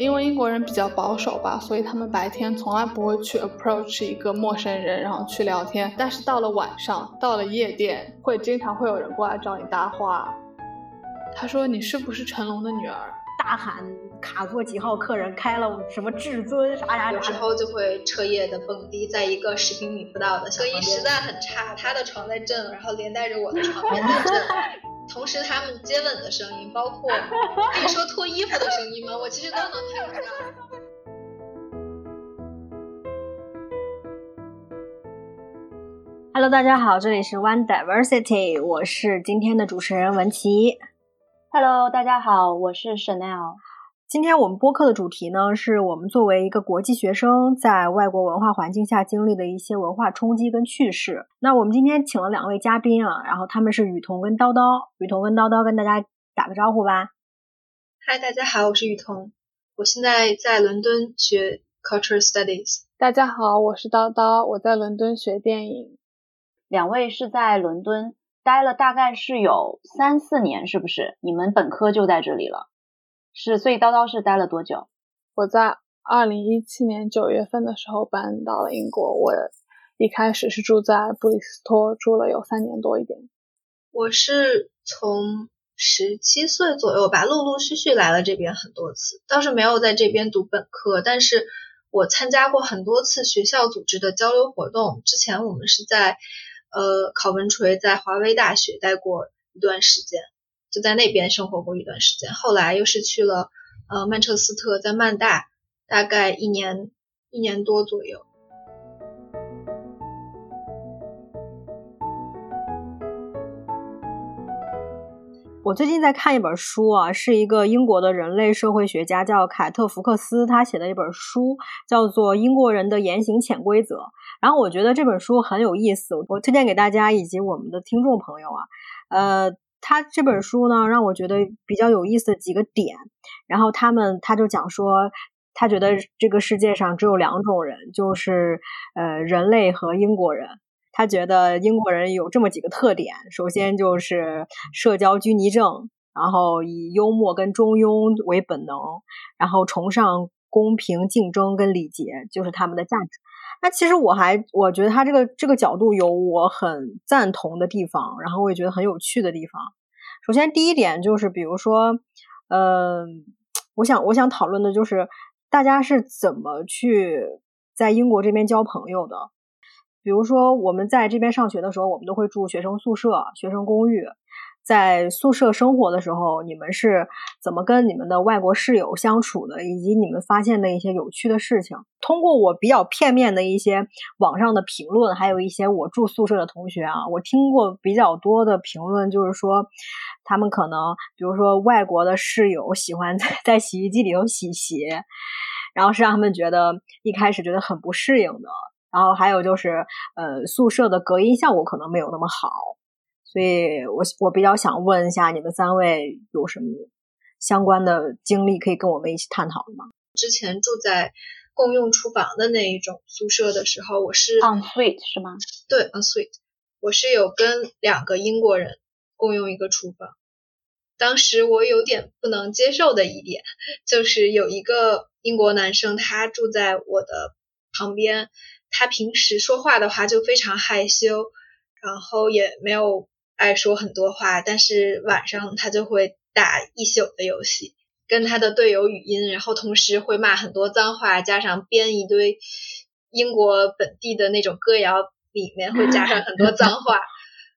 因为英国人比较保守吧，所以他们白天从来不会去 approach 一个陌生人，然后去聊天。但是到了晚上，到了夜店，会经常会有人过来找你搭话。他说：“你是不是成龙的女儿？”大喊卡座几号客人开了什么至尊啥啥啥。有时候就会彻夜的蹦迪，在一个十平米不到的小隔音实在很差，他的床在震，然后连带着我的床也在震。同时，他们接吻的声音，包括 可以说脱衣服的声音吗？我其实都能听得到。Hello，大家好，这里是 One Diversity，我是今天的主持人文琪。Hello，大家好，我是 Chanel。今天我们播客的主题呢，是我们作为一个国际学生，在外国文化环境下经历的一些文化冲击跟趣事。那我们今天请了两位嘉宾啊，然后他们是雨桐跟叨叨。雨桐跟叨叨跟大家打个招呼吧。嗨，大家好，我是雨桐，我现在在伦敦学 Cultural Studies。大家好，我是叨叨，我在伦敦学电影。两位是在伦敦待了大概是有三四年，是不是？你们本科就在这里了？是，所以叨叨是待了多久？我在二零一七年九月份的时候搬到了英国。我一开始是住在布里斯托，住了有三年多一点。我是从十七岁左右吧，陆陆续续来了这边很多次，倒是没有在这边读本科，但是我参加过很多次学校组织的交流活动。之前我们是在呃考文垂在华威大学待过一段时间。就在那边生活过一段时间，后来又是去了呃曼彻斯特，在曼大大概一年一年多左右。我最近在看一本书啊，是一个英国的人类社会学家叫凯特福克斯，他写的一本书叫做《英国人的言行潜规则》。然后我觉得这本书很有意思，我推荐给大家以及我们的听众朋友啊，呃。他这本书呢，让我觉得比较有意思的几个点，然后他们他就讲说，他觉得这个世界上只有两种人，就是呃人类和英国人。他觉得英国人有这么几个特点，首先就是社交拘泥症，然后以幽默跟中庸为本能，然后崇尚公平竞争跟礼节，就是他们的价值。那其实我还我觉得他这个这个角度有我很赞同的地方，然后我也觉得很有趣的地方。首先第一点就是，比如说，嗯，我想我想讨论的就是大家是怎么去在英国这边交朋友的。比如说我们在这边上学的时候，我们都会住学生宿舍、学生公寓。在宿舍生活的时候，你们是怎么跟你们的外国室友相处的？以及你们发现的一些有趣的事情？通过我比较片面的一些网上的评论，还有一些我住宿舍的同学啊，我听过比较多的评论，就是说他们可能，比如说外国的室友喜欢 在在洗衣机里头洗鞋，然后是让他们觉得一开始觉得很不适应的。然后还有就是，呃，宿舍的隔音效果可能没有那么好。所以，我我比较想问一下，你们三位有什么相关的经历可以跟我们一起探讨的吗？之前住在共用厨房的那一种宿舍的时候，我是 on suite 是吗？对，on suite，我是有跟两个英国人共用一个厨房。当时我有点不能接受的一点，就是有一个英国男生，他住在我的旁边，他平时说话的话就非常害羞，然后也没有。爱说很多话，但是晚上他就会打一宿的游戏，跟他的队友语音，然后同时会骂很多脏话，加上编一堆英国本地的那种歌谣，里面会加上很多脏话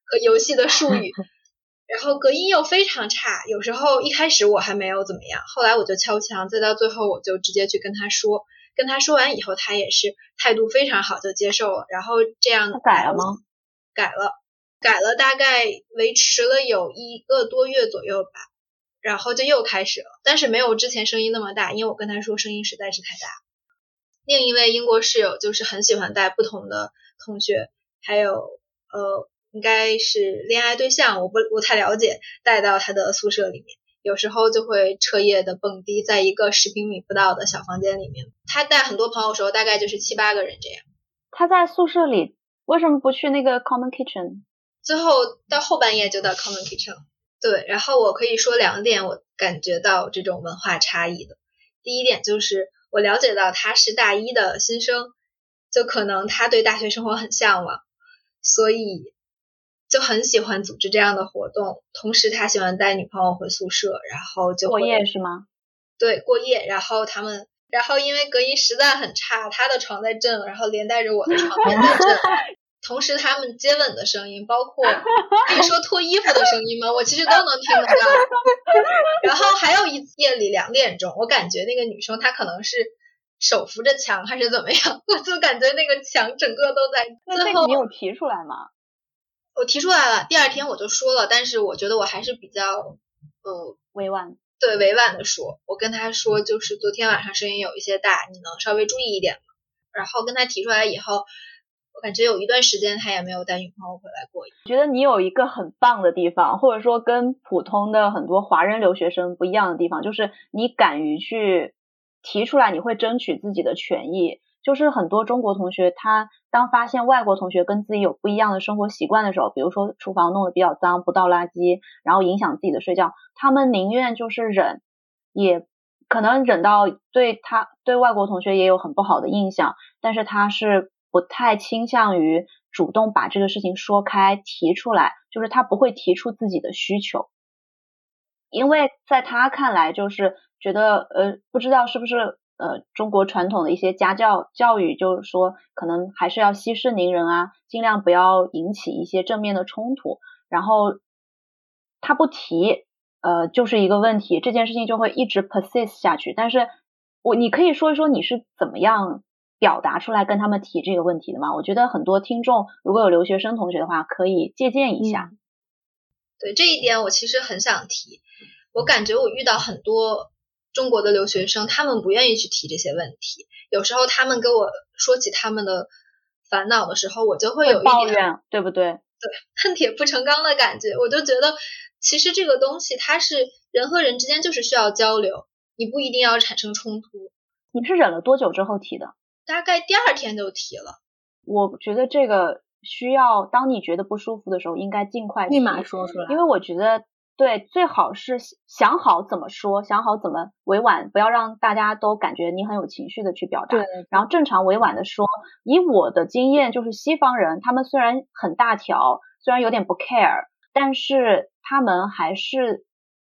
和游戏的术语，然后隔音又非常差。有时候一开始我还没有怎么样，后来我就敲墙，再到最后我就直接去跟他说，跟他说完以后，他也是态度非常好，就接受了。然后这样改了吗？改了。改了大概维持了有一个多月左右吧，然后就又开始了，但是没有之前声音那么大，因为我跟他说声音实在是太大。另一位英国室友就是很喜欢带不同的同学，还有呃应该是恋爱对象，我不不太了解，带到他的宿舍里面，有时候就会彻夜的蹦迪，在一个十平米不到的小房间里面。他带很多朋友时候大概就是七八个人这样。他在宿舍里为什么不去那个 common kitchen？最后到后半夜就到 common kitchen，对，然后我可以说两点，我感觉到这种文化差异的。第一点就是我了解到他是大一的新生，就可能他对大学生活很向往，所以就很喜欢组织这样的活动。同时，他喜欢带女朋友回宿舍，然后就过夜是吗？对，过夜。然后他们，然后因为隔音实在很差，他的床在震，然后连带着我的床也在震。同时，他们接吻的声音，包括可以说脱衣服的声音吗？我其实都能听得到。然后还有一夜里两点钟，我感觉那个女生她可能是手扶着墙还是怎么样，我就感觉那个墙整个都在。最后你有提出来吗？我提出来了，第二天我就说了，但是我觉得我还是比较呃委婉，对委婉的说，我跟他说就是昨天晚上声音有一些大，你能稍微注意一点吗？然后跟他提出来以后。我感觉有一段时间他也没有带女朋友回来过。觉得你有一个很棒的地方，或者说跟普通的很多华人留学生不一样的地方，就是你敢于去提出来，你会争取自己的权益。就是很多中国同学，他当发现外国同学跟自己有不一样的生活习惯的时候，比如说厨房弄得比较脏，不倒垃圾，然后影响自己的睡觉，他们宁愿就是忍，也可能忍到对他对外国同学也有很不好的印象，但是他是。不太倾向于主动把这个事情说开提出来，就是他不会提出自己的需求，因为在他看来，就是觉得呃，不知道是不是呃中国传统的一些家教教育，就是说可能还是要息事宁人啊，尽量不要引起一些正面的冲突，然后他不提，呃，就是一个问题，这件事情就会一直 persist 下去。但是我你可以说一说你是怎么样。表达出来跟他们提这个问题的嘛？我觉得很多听众如果有留学生同学的话，可以借鉴一下。对这一点，我其实很想提。我感觉我遇到很多中国的留学生，他们不愿意去提这些问题。有时候他们跟我说起他们的烦恼的时候，我就会有一点抱怨，对不对？对，恨铁不成钢的感觉。我就觉得，其实这个东西它是人和人之间就是需要交流，你不一定要产生冲突。你是忍了多久之后提的？大概第二天就提了，我觉得这个需要，当你觉得不舒服的时候，应该尽快立马说出来，因为我觉得对，最好是想好怎么说，想好怎么委婉，不要让大家都感觉你很有情绪的去表达，对，然后正常委婉的说。以我的经验，就是西方人他们虽然很大条，虽然有点不 care，但是他们还是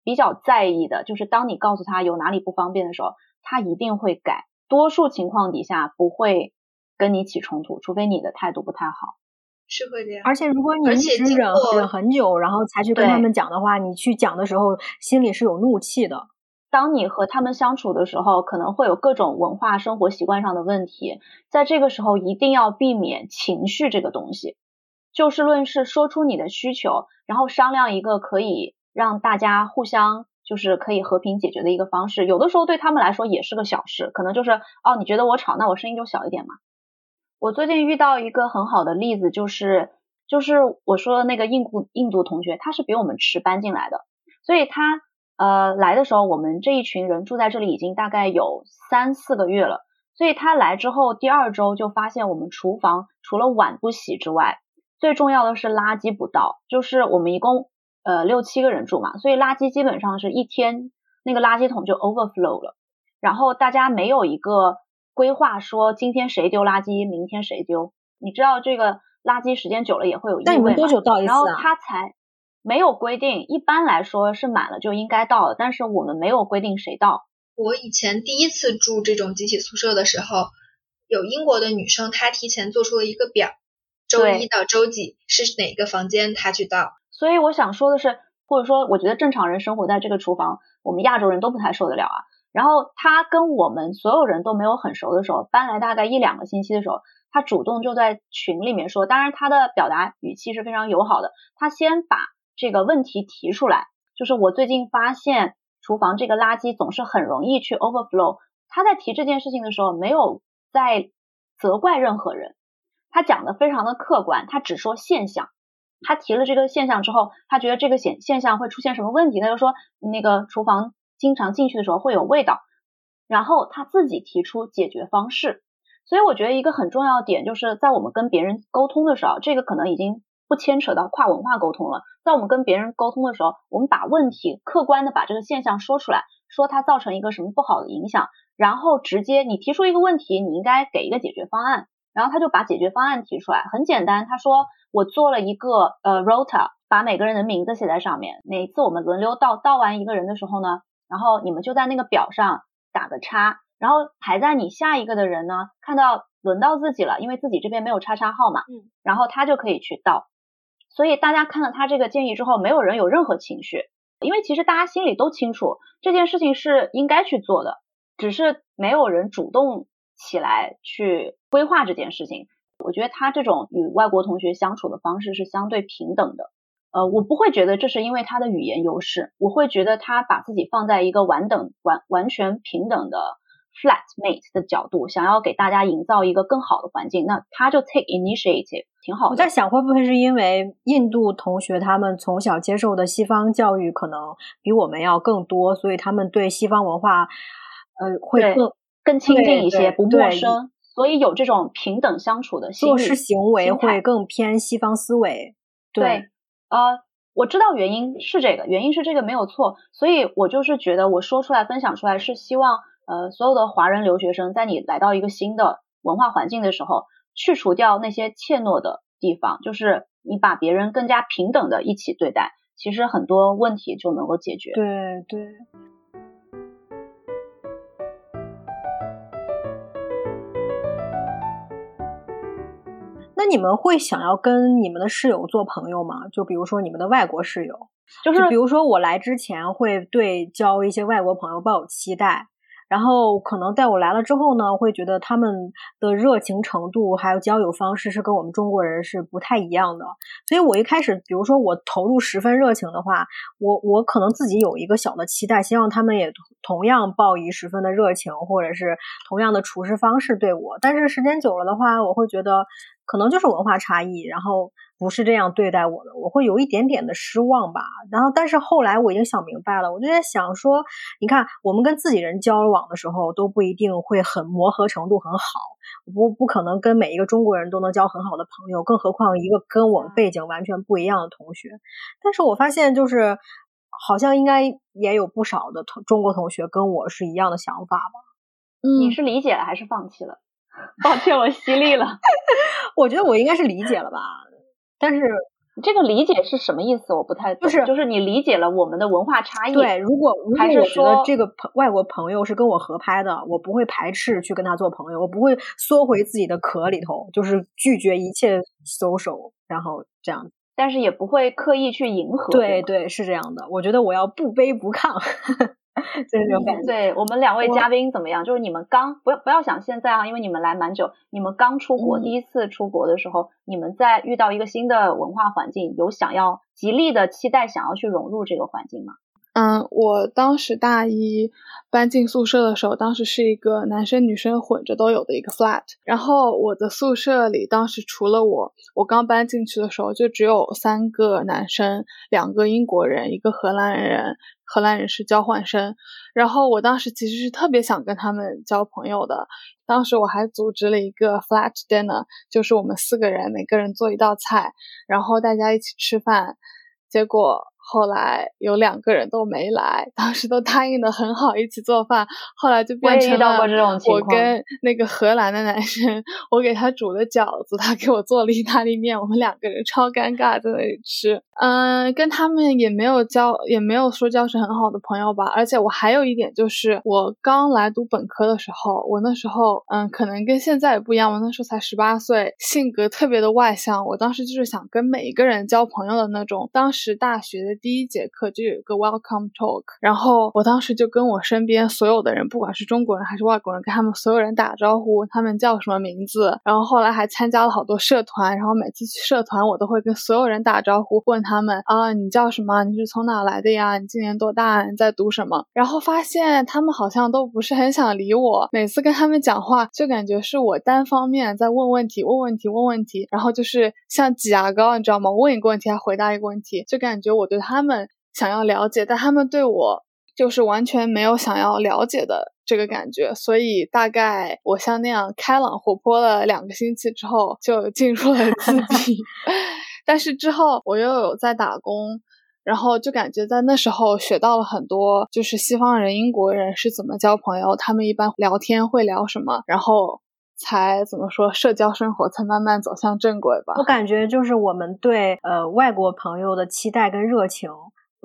比较在意的，就是当你告诉他有哪里不方便的时候，他一定会改。多数情况底下不会跟你起冲突，除非你的态度不太好，是会这样。而且如果你一直忍忍很久，然后才去跟他们讲的话，你去讲的时候心里是有怒气的。当你和他们相处的时候，可能会有各种文化、生活习惯上的问题，在这个时候一定要避免情绪这个东西，就事论事，说出你的需求，然后商量一个可以让大家互相。就是可以和平解决的一个方式，有的时候对他们来说也是个小事，可能就是哦，你觉得我吵，那我声音就小一点嘛。我最近遇到一个很好的例子，就是就是我说的那个印度印度同学，他是比我们迟搬进来的，所以他呃来的时候，我们这一群人住在这里已经大概有三四个月了，所以他来之后第二周就发现我们厨房除了碗不洗之外，最重要的是垃圾不倒，就是我们一共。呃，六七个人住嘛，所以垃圾基本上是一天那个垃圾桶就 overflow 了，然后大家没有一个规划说今天谁丢垃圾，明天谁丢。你知道这个垃圾时间久了也会有异味。那你们多久倒一次啊？然后他才没有规定，一般来说是满了就应该倒，但是我们没有规定谁倒。我以前第一次住这种集体宿舍的时候，有英国的女生，她提前做出了一个表，周一到周几是哪个房间她去倒。所以我想说的是，或者说，我觉得正常人生活在这个厨房，我们亚洲人都不太受得了啊。然后他跟我们所有人都没有很熟的时候，搬来大概一两个星期的时候，他主动就在群里面说，当然他的表达语气是非常友好的。他先把这个问题提出来，就是我最近发现厨房这个垃圾总是很容易去 overflow。他在提这件事情的时候，没有在责怪任何人，他讲的非常的客观，他只说现象。他提了这个现象之后，他觉得这个现现象会出现什么问题？他就说那个厨房经常进去的时候会有味道，然后他自己提出解决方式。所以我觉得一个很重要的点就是在我们跟别人沟通的时候，这个可能已经不牵扯到跨文化沟通了。在我们跟别人沟通的时候，我们把问题客观的把这个现象说出来，说它造成一个什么不好的影响，然后直接你提出一个问题，你应该给一个解决方案，然后他就把解决方案提出来，很简单，他说我做了一个呃 rota，把每个人的名字写在上面，每次我们轮流到到完一个人的时候呢，然后你们就在那个表上打个叉，然后排在你下一个的人呢，看到轮到自己了，因为自己这边没有叉叉号嘛，嗯，然后他就可以去倒，所以大家看了他这个建议之后，没有人有任何情绪，因为其实大家心里都清楚这件事情是应该去做的，只是没有人主动起来去规划这件事情。我觉得他这种与外国同学相处的方式是相对平等的，呃，我不会觉得这是因为他的语言优势，我会觉得他把自己放在一个完等完完全平等的 flatmate 的角度，想要给大家营造一个更好的环境，那他就 take initiative，挺好的。我在想，会不会是因为印度同学他们从小接受的西方教育可能比我们要更多，所以他们对西方文化，呃，会更更亲近一些，不陌生，所以有这种平等相处的心理做事行为会更偏西方思维。对，呃，我知道原因是这个，原因是这个没有错，所以我就是觉得我说出来、分享出来是希望，呃，所有的华人留学生在你来到一个新的文化环境的时候，去除掉那些怯懦的地方，就是你把别人更加平等的一起对待，其实很多问题就能够解决。对对。那你们会想要跟你们的室友做朋友吗？就比如说你们的外国室友，就是比如说我来之前会对交一些外国朋友抱有期待，然后可能在我来了之后呢，会觉得他们的热情程度还有交友方式是跟我们中国人是不太一样的。所以我一开始，比如说我投入十分热情的话，我我可能自己有一个小的期待，希望他们也同样报以十分的热情，或者是同样的处事方式对我。但是时间久了的话，我会觉得可能就是文化差异，然后不是这样对待我的，我会有一点点的失望吧。然后，但是后来我已经想明白了，我就在想说，你看我们跟自己人交往的时候都不一定会很磨合程度很好，不不可能跟每一个中国人都能交很好的朋友，更何况一个跟我们背景完全不一样的同学。但是我发现就是。好像应该也有不少的同中国同学跟我是一样的想法吧。你嗯，是理解了还是放弃了？抱歉，我犀利了。我觉得我应该是理解了吧，但是这个理解是什么意思？我不太懂。就是就是你理解了我们的文化差异。对，如果如果还是我觉得说这个朋外国朋友是跟我合拍的，我不会排斥去跟他做朋友，我不会缩回自己的壳里头，就是拒绝一切 social，然后这样。但是也不会刻意去迎合。对对，是这样的。我觉得我要不卑不亢，就 是这种感觉。对我们两位嘉宾怎么样？就是你们刚不要不要想现在啊，因为你们来蛮久，你们刚出国、嗯第一次出国的时候，你们在遇到一个新的文化环境，有想要极力的期待想要去融入这个环境吗？嗯，我当时大一搬进宿舍的时候，当时是一个男生女生混着都有的一个 flat。然后我的宿舍里当时除了我，我刚搬进去的时候就只有三个男生，两个英国人，一个荷兰人，荷兰人是交换生。然后我当时其实是特别想跟他们交朋友的。当时我还组织了一个 flat dinner，就是我们四个人每个人做一道菜，然后大家一起吃饭。结果后来有两个人都没来，当时都答应的很好一起做饭，后来就变成了我跟那个荷兰的男生，我给他煮了饺子，他给我做了意大利面，我们两个人超尴尬在那里吃。嗯，跟他们也没有交，也没有说交成很好的朋友吧。而且我还有一点就是，我刚来读本科的时候，我那时候嗯，可能跟现在也不一样，我那时候才十八岁，性格特别的外向。我当时就是想跟每一个人交朋友的那种。当时大学的第一节课就有一个 welcome talk，然后我当时就跟我身边所有的人，不管是中国人还是外国人，跟他们所有人打招呼，他们叫什么名字。然后后来还参加了好多社团，然后每次去社团，我都会跟所有人打招呼，问他们啊，你叫什么？你是从哪来的呀？你今年多大？你在读什么？然后发现他们好像都不是很想理我，每次跟他们讲话，就感觉是我单方面在问问题，问问题，问问题，然后就是像挤牙膏，你知道吗？问一个问题还回答一个问题，就感觉我对他他们想要了解，但他们对我就是完全没有想要了解的这个感觉，所以大概我像那样开朗活泼了两个星期之后，就进入了自闭。但是之后我又有在打工，然后就感觉在那时候学到了很多，就是西方人、英国人是怎么交朋友，他们一般聊天会聊什么，然后才怎么说社交生活才慢慢走向正轨吧。我感觉就是我们对呃外国朋友的期待跟热情，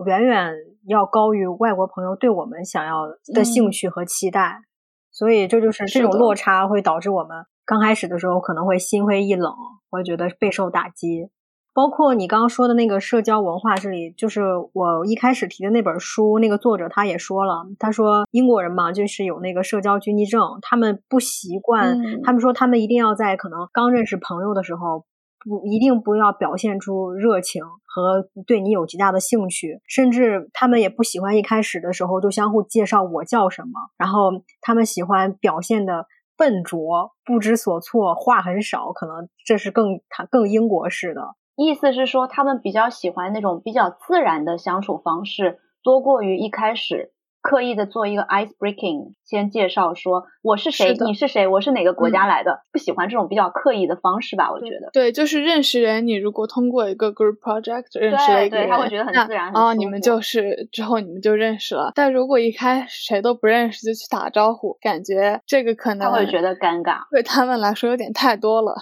远远要高于外国朋友对我们想要的兴趣和期待，所以这就是这种落差会导致我们刚开始的时候可能会心灰意冷，会觉得备受打击。包括你刚刚说的那个社交文化，这里就是我一开始提的那本书，那个作者他也说了，他说英国人嘛，就是有那个社交拘泥症，他们不习惯，他们说他们一定要在可能刚认识朋友的时候，不一定不要表现出热情和对你有极大的兴趣，甚至他们也不喜欢一开始的时候就相互介绍我叫什么，然后他们喜欢表现的笨拙、不知所措、话很少，可能这是更他更英国式的。意思是说，他们比较喜欢那种比较自然的相处方式，多过于一开始刻意的做一个 ice breaking，先介绍说我是谁，你是谁，我是哪个国家来的，不喜欢这种比较刻意的方式吧？我觉得，对，就是认识人，你如果通过一个 group project 认识了一个人，他会觉得很自然，哦，你们就是之后你们就认识了。但如果一开始谁都不认识就去打招呼，感觉这个可能他会觉得尴尬，对他们来说有点太多了。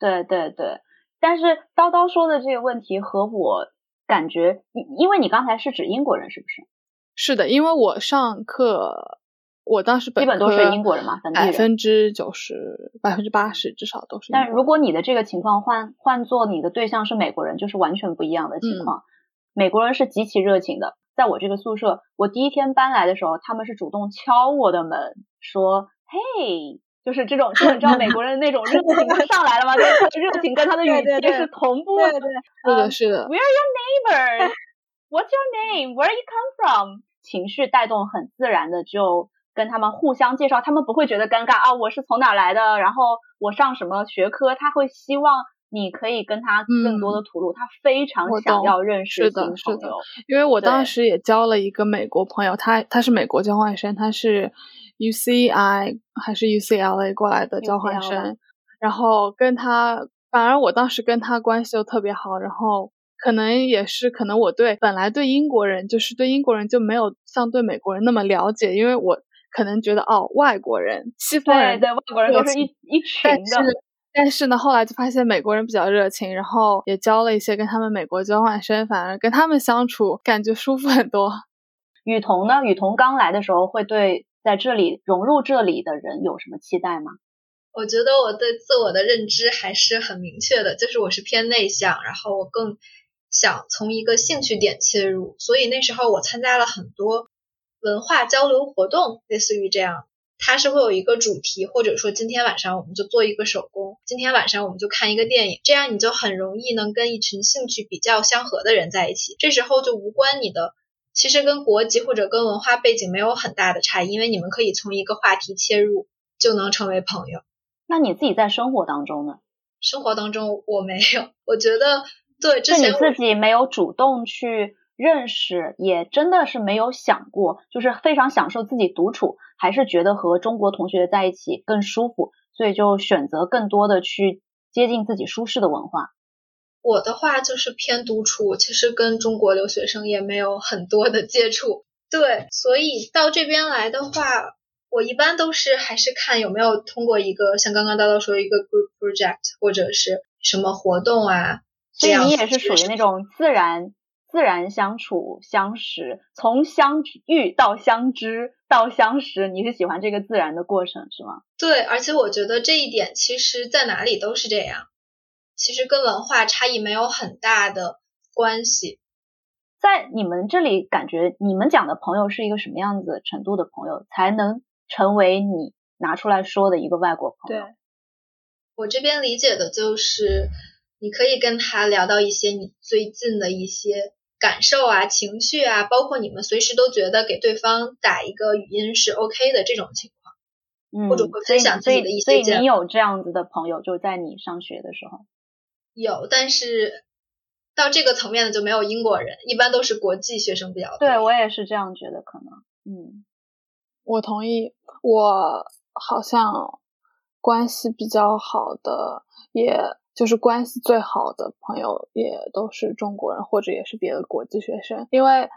对对对。但是叨叨说的这个问题和我感觉，因为你刚才是指英国人是不是？是的，因为我上课，我当时基本都是英国人嘛，百分之九十、百分之八十至少都是。但如果你的这个情况换换做你的对象是美国人，就是完全不一样的情况。美国人是极其热情的，在我这个宿舍，我第一天搬来的时候，他们是主动敲我的门，说：“嘿。”就是这种，就你知道美国人那种热情上来了吗？就是他的热情跟他的语气是同步的。是的，是的。Where are your neighbors? What's your name? Where you come from? 情绪带动很自然的就跟他们互相介绍，他们不会觉得尴尬啊。我是从哪来的？然后我上什么学科？他会希望你可以跟他更多的吐露，他非常想要认识新朋友。因为我当时也交了一个美国朋友，他他是美国交换生，他是。UCI 还是 UCLA 过来的交换生，然后跟他，反而我当时跟他关系就特别好，然后可能也是可能我对本来对英国人就是对英国人就没有像对美国人那么了解，因为我可能觉得哦外国人西方人对外国人都是一一群的，但是但是呢后来就发现美国人比较热情，然后也交了一些跟他们美国交换生，反而跟他们相处感觉舒服很多。雨桐呢？雨桐刚来的时候会对。在这里融入这里的人有什么期待吗？我觉得我对自我的认知还是很明确的，就是我是偏内向，然后我更想从一个兴趣点切入，所以那时候我参加了很多文化交流活动，类似于这样，它是会有一个主题，或者说今天晚上我们就做一个手工，今天晚上我们就看一个电影，这样你就很容易能跟一群兴趣比较相合的人在一起，这时候就无关你的。其实跟国籍或者跟文化背景没有很大的差异，因为你们可以从一个话题切入就能成为朋友。那你自己在生活当中呢？生活当中我没有，我觉得对，之前你自己没有主动去认识，也真的是没有想过，就是非常享受自己独处，还是觉得和中国同学在一起更舒服，所以就选择更多的去接近自己舒适的文化。我的话就是偏独处，其实跟中国留学生也没有很多的接触。对，所以到这边来的话，我一般都是还是看有没有通过一个像刚刚叨叨说一个 group project 或者是什么活动啊。所以你也是属于那种自然自然相处相识，从相遇到相知到相识，你是喜欢这个自然的过程是吗？对，而且我觉得这一点其实在哪里都是这样。其实跟文化差异没有很大的关系，在你们这里感觉你们讲的朋友是一个什么样子程度的朋友，才能成为你拿出来说的一个外国朋友？对，我这边理解的就是，你可以跟他聊到一些你最近的一些感受啊、情绪啊，包括你们随时都觉得给对方打一个语音是 OK 的这种情况，嗯，或者会分享自己的一些。所以你有这样子的朋友，就在你上学的时候。有，但是到这个层面的就没有英国人，一般都是国际学生比较多。对我也是这样觉得，可能，嗯，我同意。我好像关系比较好的，也就是关系最好的朋友也都是中国人，或者也是别的国际学生。因为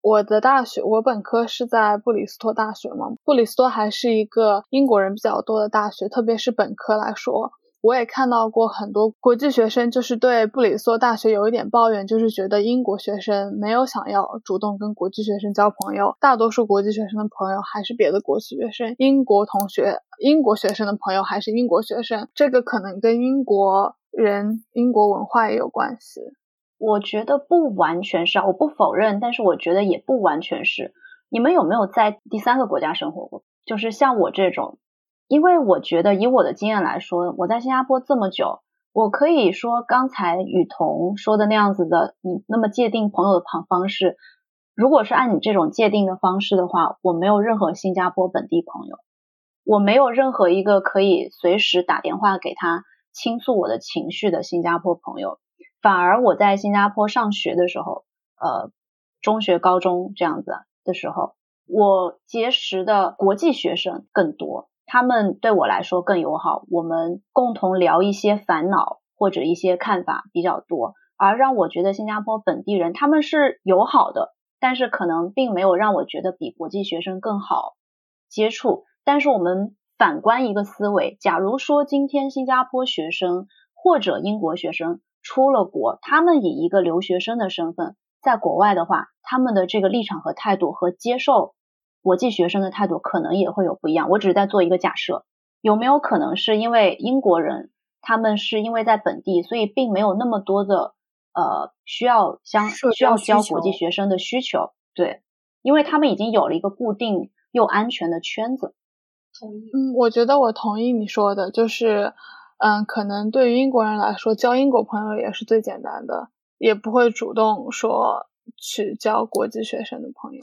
我的大学，我本科是在布里斯托大学嘛，布里斯托还是一个英国人比较多的大学，特别是本科来说。我也看到过很多国际学生，就是对布里斯托大学有一点抱怨，就是觉得英国学生没有想要主动跟国际学生交朋友，大多数国际学生的朋友还是别的国际学生，英国同学、英国学生的朋友还是英国学生，这个可能跟英国人、英国文化也有关系。我觉得不完全是，我不否认，但是我觉得也不完全是。你们有没有在第三个国家生活过？就是像我这种。因为我觉得，以我的经验来说，我在新加坡这么久，我可以说刚才雨桐说的那样子的，你那么界定朋友的方方式，如果是按你这种界定的方式的话，我没有任何新加坡本地朋友，我没有任何一个可以随时打电话给他倾诉我的情绪的新加坡朋友，反而我在新加坡上学的时候，呃，中学、高中这样子的时候，我结识的国际学生更多。他们对我来说更友好，我们共同聊一些烦恼或者一些看法比较多，而让我觉得新加坡本地人他们是友好的，但是可能并没有让我觉得比国际学生更好接触。但是我们反观一个思维，假如说今天新加坡学生或者英国学生出了国，他们以一个留学生的身份在国外的话，他们的这个立场和态度和接受。国际学生的态度可能也会有不一样，我只是在做一个假设，有没有可能是因为英国人他们是因为在本地，所以并没有那么多的呃需要相需要教国际学生的需求？对，因为他们已经有了一个固定又安全的圈子。同意。嗯，我觉得我同意你说的，就是嗯，可能对于英国人来说，交英国朋友也是最简单的，也不会主动说去交国际学生的朋友。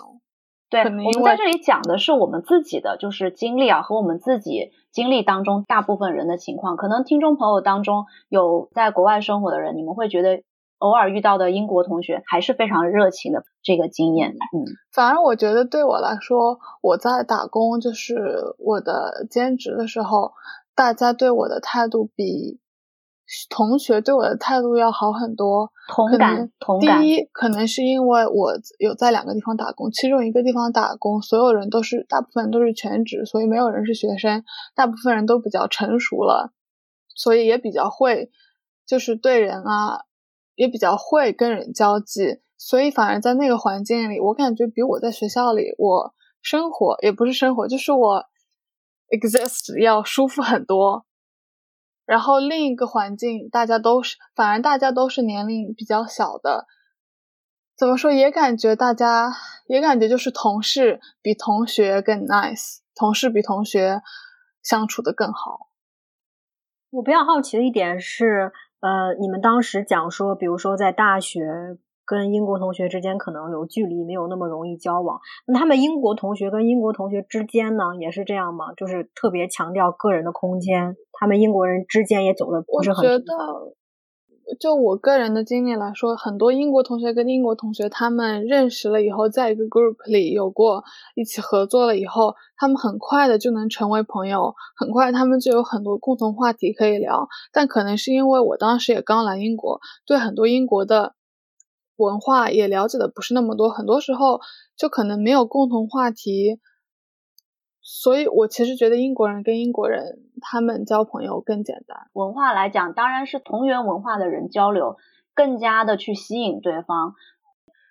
对，我们在这里讲的是我们自己的就是经历啊，和我们自己经历当中大部分人的情况。可能听众朋友当中有在国外生活的人，你们会觉得偶尔遇到的英国同学还是非常热情的这个经验。嗯，反而我觉得对我来说，我在打工就是我的兼职的时候，大家对我的态度比。同学对我的态度要好很多，同感，同感。第一，可能是因为我有在两个地方打工，其中一个地方打工，所有人都是，大部分都是全职，所以没有人是学生，大部分人都比较成熟了，所以也比较会，就是对人啊，也比较会跟人交际，所以反而在那个环境里，我感觉比我在学校里我生活也不是生活，就是我 exist 要舒服很多。然后另一个环境，大家都是，反而大家都是年龄比较小的，怎么说也感觉大家也感觉就是同事比同学更 nice，同事比同学相处的更好。我比较好奇的一点是，呃，你们当时讲说，比如说在大学。跟英国同学之间可能有距离，没有那么容易交往。那他们英国同学跟英国同学之间呢，也是这样吗？就是特别强调个人的空间。他们英国人之间也走的不是很。我觉得，就我个人的经历来说，很多英国同学跟英国同学，他们认识了以后，在一个 group 里有过一起合作了以后，他们很快的就能成为朋友，很快他们就有很多共同话题可以聊。但可能是因为我当时也刚来英国，对很多英国的。文化也了解的不是那么多，很多时候就可能没有共同话题，所以我其实觉得英国人跟英国人他们交朋友更简单。文化来讲，当然是同源文化的人交流更加的去吸引对方。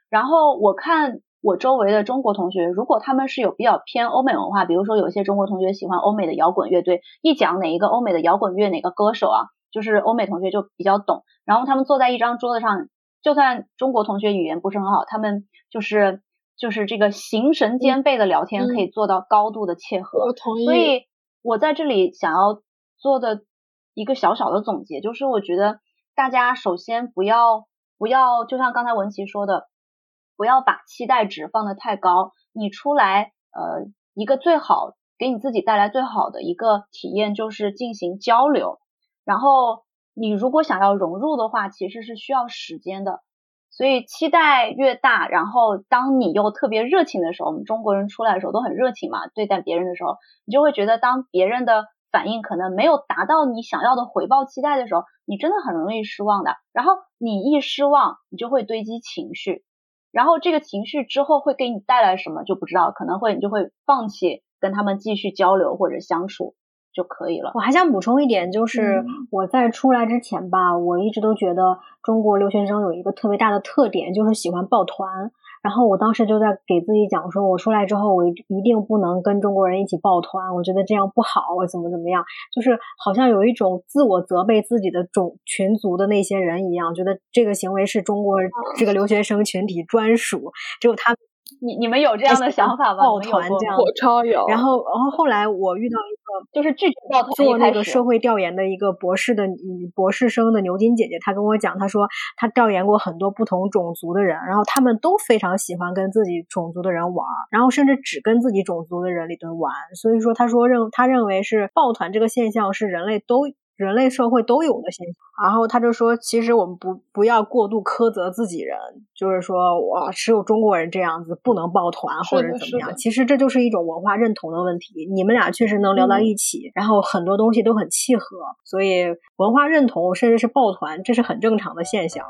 然后我看我周围的中国同学，如果他们是有比较偏欧美文化，比如说有些中国同学喜欢欧美的摇滚乐队，一讲哪一个欧美的摇滚乐哪个歌手啊，就是欧美同学就比较懂。然后他们坐在一张桌子上。就算中国同学语言不是很好，他们就是就是这个形神兼备的聊天可以做到高度的切合。我同意。所以我在这里想要做的一个小小的总结，就是我觉得大家首先不要不要，就像刚才文琪说的，不要把期待值放得太高。你出来呃，一个最好给你自己带来最好的一个体验就是进行交流，然后。你如果想要融入的话，其实是需要时间的，所以期待越大，然后当你又特别热情的时候，我们中国人出来的时候都很热情嘛，对待别人的时候，你就会觉得当别人的反应可能没有达到你想要的回报期待的时候，你真的很容易失望的。然后你一失望，你就会堆积情绪，然后这个情绪之后会给你带来什么就不知道，可能会你就会放弃跟他们继续交流或者相处就可以了。我还想补充一点，就是我在出来之前吧，我一直都觉得中国留学生有一个特别大的特点，就是喜欢抱团。然后我当时就在给自己讲说，我出来之后，我一定不能跟中国人一起抱团，我觉得这样不好，我怎么怎么样，就是好像有一种自我责备自己的种群族的那些人一样，觉得这个行为是中国这个留学生群体专属，只有他们。你你们有这样的想法吗？抱团这样，我超有。然后，然后后来我遇到一个，就是拒绝抱团做那个社会调研的一个博士的博士生的牛津姐姐，她跟我讲，她说她调研过很多不同种族的人，然后他们都非常喜欢跟自己种族的人玩，然后甚至只跟自己种族的人里头玩。所以说，她说认她认为是抱团这个现象是人类都。人类社会都有的现象，然后他就说，其实我们不不要过度苛责自己人，就是说，哇，只有中国人这样子不能抱团或者怎么样，其实这就是一种文化认同的问题。你们俩确实能聊到一起，然后很多东西都很契合，所以文化认同甚至是抱团，这是很正常的现象。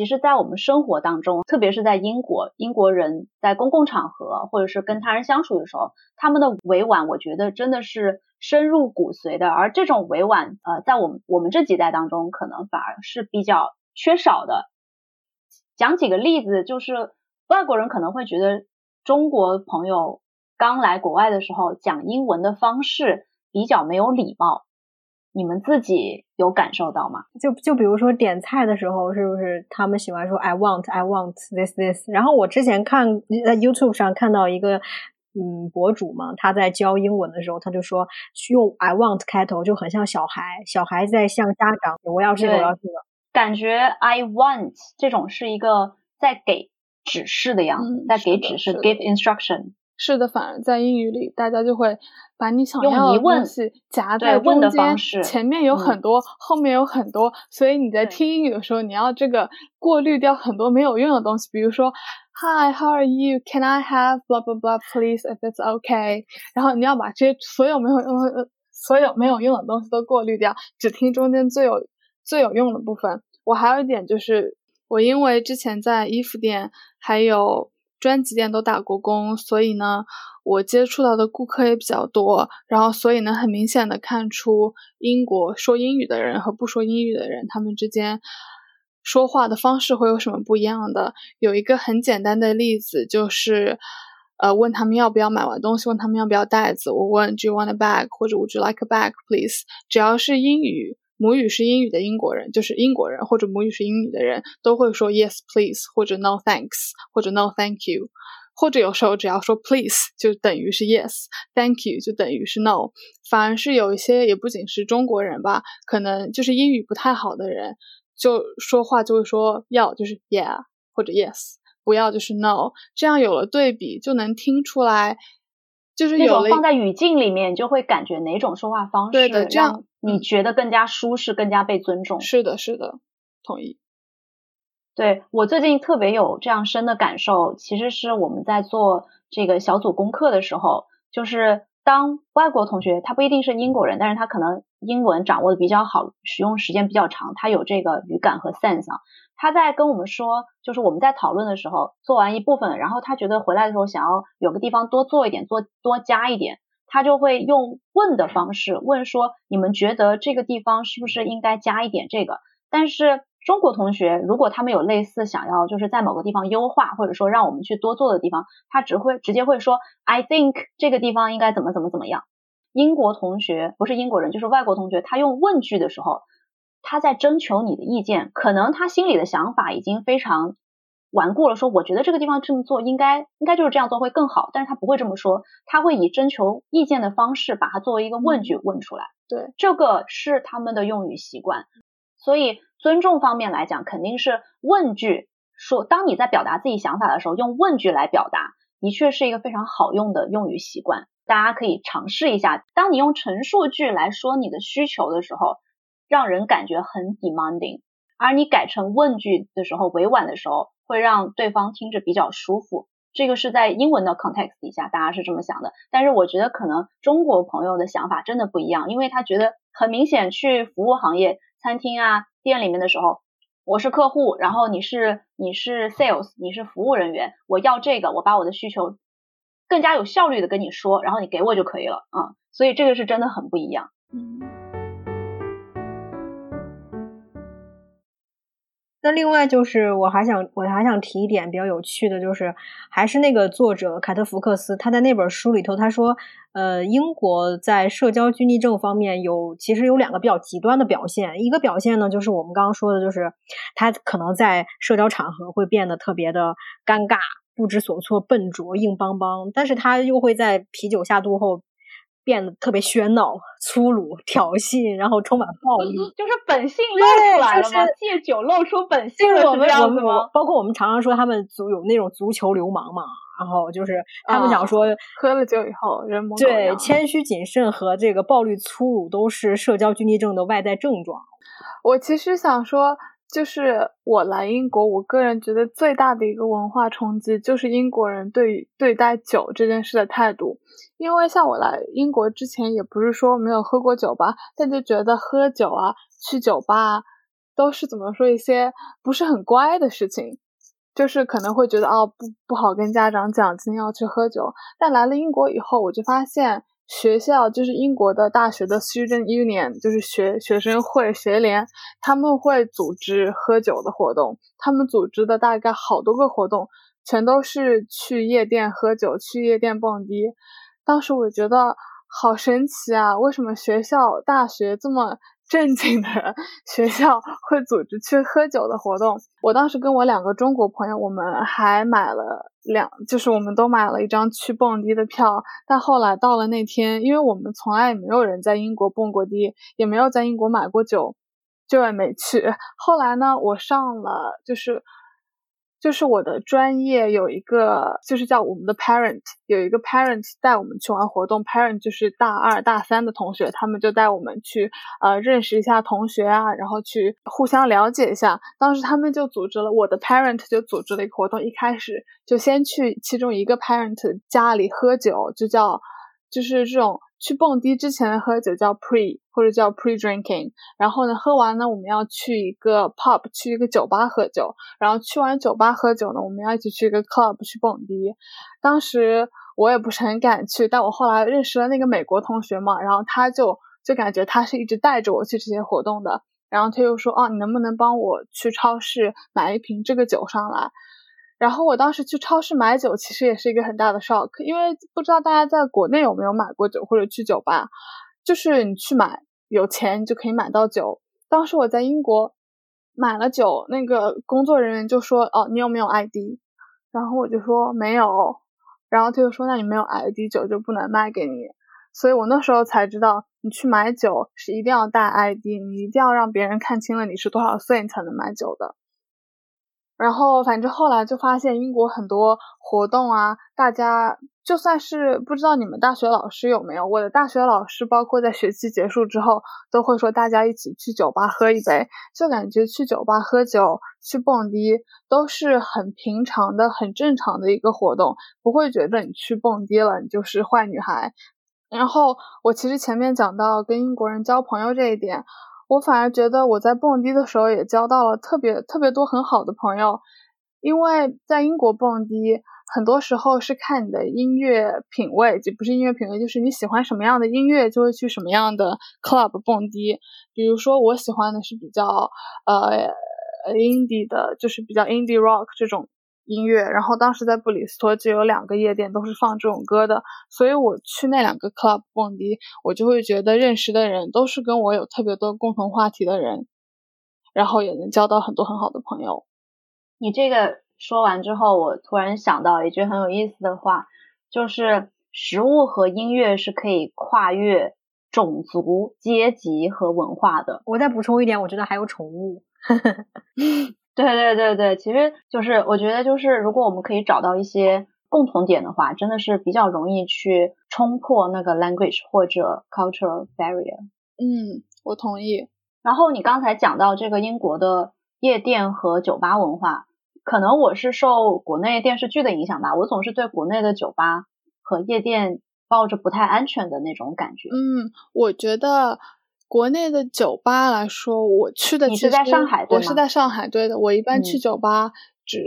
其实，在我们生活当中，特别是在英国，英国人在公共场合或者是跟他人相处的时候，他们的委婉，我觉得真的是深入骨髓的。而这种委婉，呃，在我们我们这几代当中，可能反而是比较缺少的。讲几个例子，就是外国人可能会觉得中国朋友刚来国外的时候讲英文的方式比较没有礼貌。你们自己有感受到吗？就就比如说点菜的时候，是不是他们喜欢说 I want I want this this？然后我之前看在 YouTube 上看到一个嗯博主嘛，他在教英文的时候，他就说用 I want 开头就很像小孩，小孩在向家长我要这个我要这个，感觉 I want 这种是一个在给指示的样子，在给指示 give instruction。是的，反而在英语里，大家就会把你想要的东西夹在中间，前面有很多，后面有很多，所以你在听英语的时候，你要这个过滤掉很多没有用的东西，比如说 Hi，How are you？Can I have blah blah blah please if it's okay？然后你要把这些所有没有用的、所有没有用的东西都过滤掉，只听中间最有最有用的部分。我还有一点就是，我因为之前在衣服店还有。专辑店都打过工，所以呢，我接触到的顾客也比较多。然后，所以能，很明显的看出英国说英语的人和不说英语的人，他们之间说话的方式会有什么不一样的。有一个很简单的例子，就是呃，问他们要不要买完东西，问他们要不要袋子。我问 Do you want a bag？或者 Would you like a bag, please？只要是英语。母语是英语的英国人，就是英国人或者母语是英语的人都会说 yes please 或者 no thanks 或者 no thank you，或者有时候只要说 please 就等于是 yes，thank you 就等于是 no。反而是有一些也不仅是中国人吧，可能就是英语不太好的人，就说话就会说要就是 yeah 或者 yes，不要就是 no。这样有了对比，就能听出来。就是那种放在语境里面，就会感觉哪种说话方式让你觉得更加舒适、更加被尊重。是的，是的，同意。对我最近特别有这样深的感受，其实是我们在做这个小组功课的时候，就是当外国同学他不一定是英国人，但是他可能英文掌握的比较好，使用时间比较长，他有这个语感和 sense 啊。他在跟我们说，就是我们在讨论的时候做完一部分，然后他觉得回来的时候想要有个地方多做一点，做多加一点，他就会用问的方式问说：“你们觉得这个地方是不是应该加一点这个？”但是中国同学如果他们有类似想要就是在某个地方优化，或者说让我们去多做的地方，他只会直接会说：“I think 这个地方应该怎么怎么怎么样。”英国同学不是英国人就是外国同学，他用问句的时候。他在征求你的意见，可能他心里的想法已经非常顽固了，说我觉得这个地方这么做应该应该就是这样做会更好，但是他不会这么说，他会以征求意见的方式把它作为一个问句问出来。对，这个是他们的用语习惯，所以尊重方面来讲，肯定是问句说，当你在表达自己想法的时候，用问句来表达，的确是一个非常好用的用语习惯，大家可以尝试一下。当你用陈述句来说你的需求的时候。让人感觉很 demanding，而你改成问句的时候，委婉的时候，会让对方听着比较舒服。这个是在英文的 context 底下，大家是这么想的。但是我觉得可能中国朋友的想法真的不一样，因为他觉得很明显，去服务行业、餐厅啊、店里面的时候，我是客户，然后你是你是 sales，你是服务人员，我要这个，我把我的需求更加有效率的跟你说，然后你给我就可以了啊。所以这个是真的很不一样。嗯。那另外就是，我还想我还想提一点比较有趣的，就是还是那个作者凯特·福克斯，他在那本书里头他说，呃，英国在社交拘泥症方面有其实有两个比较极端的表现，一个表现呢就是我们刚刚说的，就是他可能在社交场合会变得特别的尴尬、不知所措、笨拙、硬邦邦，但是他又会在啤酒下肚后。变得特别喧闹、粗鲁、挑衅，然后充满暴力，就是本性露出来了吗？借酒露出本性是这样子吗？包括我们常常说他们足有那种足球流氓嘛，然后就是他们想说喝了酒以后人模对谦虚谨慎和这个暴力粗鲁都是社交军地症的外在症状。我其实想说。就是我来英国，我个人觉得最大的一个文化冲击就是英国人对对待酒这件事的态度。因为像我来英国之前，也不是说没有喝过酒吧，但就觉得喝酒啊、去酒吧都是怎么说一些不是很乖的事情，就是可能会觉得哦不不好跟家长讲今天要去喝酒。但来了英国以后，我就发现。学校就是英国的大学的 student union，就是学学生会学联，他们会组织喝酒的活动。他们组织的大概好多个活动，全都是去夜店喝酒，去夜店蹦迪。当时我觉得好神奇啊！为什么学校大学这么？正经的学校会组织去喝酒的活动。我当时跟我两个中国朋友，我们还买了两，就是我们都买了一张去蹦迪的票。但后来到了那天，因为我们从来也没有人在英国蹦过迪，也没有在英国买过酒，就也没去。后来呢，我上了就是。就是我的专业有一个，就是叫我们的 parent，有一个 parent 带我们去玩活动，parent 就是大二大三的同学，他们就带我们去呃认识一下同学啊，然后去互相了解一下。当时他们就组织了我的 parent 就组织了一个活动，一开始就先去其中一个 parent 家里喝酒，就叫就是这种。去蹦迪之前喝酒叫 pre 或者叫 pre drinking，然后呢，喝完呢，我们要去一个 pub 去一个酒吧喝酒，然后去完酒吧喝酒呢，我们要一起去一个 club 去蹦迪。当时我也不是很敢去，但我后来认识了那个美国同学嘛，然后他就就感觉他是一直带着我去这些活动的，然后他又说，哦，你能不能帮我去超市买一瓶这个酒上来？然后我当时去超市买酒，其实也是一个很大的 shock，因为不知道大家在国内有没有买过酒或者去酒吧，就是你去买，有钱你就可以买到酒。当时我在英国买了酒，那个工作人员就说：“哦，你有没有 ID？” 然后我就说没有，然后他就说：“那你没有 ID，酒就不能卖给你。”所以我那时候才知道，你去买酒是一定要带 ID，你一定要让别人看清了你是多少岁，你才能买酒的。然后，反正后来就发现英国很多活动啊，大家就算是不知道你们大学老师有没有，我的大学老师包括在学期结束之后都会说大家一起去酒吧喝一杯，就感觉去酒吧喝酒、去蹦迪都是很平常的、很正常的一个活动，不会觉得你去蹦迪了你就是坏女孩。然后我其实前面讲到跟英国人交朋友这一点。我反而觉得我在蹦迪的时候也交到了特别特别多很好的朋友，因为在英国蹦迪，很多时候是看你的音乐品味，就不是音乐品味，就是你喜欢什么样的音乐，就会去什么样的 club 蹦迪。比如说，我喜欢的是比较呃 indie 的，就是比较 indie rock 这种。音乐，然后当时在布里斯托就有两个夜店都是放这种歌的，所以我去那两个 club 蹦迪，我就会觉得认识的人都是跟我有特别多共同话题的人，然后也能交到很多很好的朋友。你这个说完之后，我突然想到一句很有意思的话，就是食物和音乐是可以跨越种族、阶级和文化的。我再补充一点，我觉得还有宠物。对对对对，其实就是我觉得就是，如果我们可以找到一些共同点的话，真的是比较容易去冲破那个 language 或者 cultural barrier。嗯，我同意。然后你刚才讲到这个英国的夜店和酒吧文化，可能我是受国内电视剧的影响吧，我总是对国内的酒吧和夜店抱着不太安全的那种感觉。嗯，我觉得国内的酒吧来说，我去的其实在上海我是在上海对的。我一般去嗯酒吧只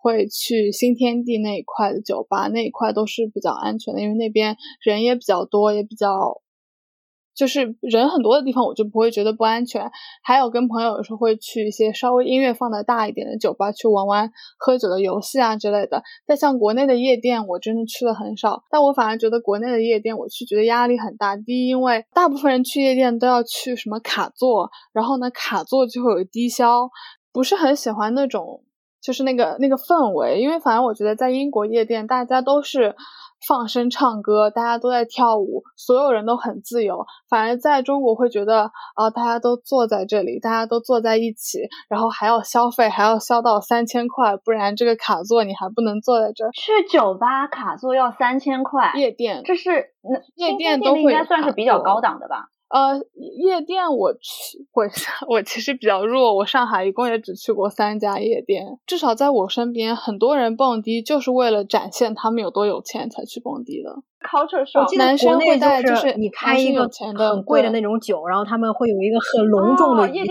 会去新天地那一块的酒吧，那一块都是比较安全的，因为那边人也比较多，也比较。就是人很多的地方，我就不会觉得不安全。还有跟朋友有时候会去一些稍微音乐放的大一点的酒吧去玩玩喝酒的游戏啊之类的。但像国内的夜店，我真的去的很少。但我反而觉得国内的夜店，我去觉得压力很大。第一，因为大部分人去夜店都要去什么卡座，然后呢，卡座就会有低消，不是很喜欢那种就是那个那个氛围。因为反正我觉得在英国夜店，大家都是。放声唱歌，大家都在跳舞，所有人都很自由。反而在中国会觉得，啊、大家都坐在这里，大家都坐在一起，然后还要消费，还要消到三千块，不然这个卡座你还不能坐在这儿。去酒吧卡座要三千块，夜店，这是那夜店都应该算是比较高档的吧？呃，夜店我去，我我其实比较弱，我上海一共也只去过三家夜店。至少在我身边，很多人蹦迪就是为了展现他们有多有钱才去蹦迪的。culture 我 shock，记得男生国内会带就就是你开一个很贵的那种酒，然后他们会有一个很隆重的仪哦夜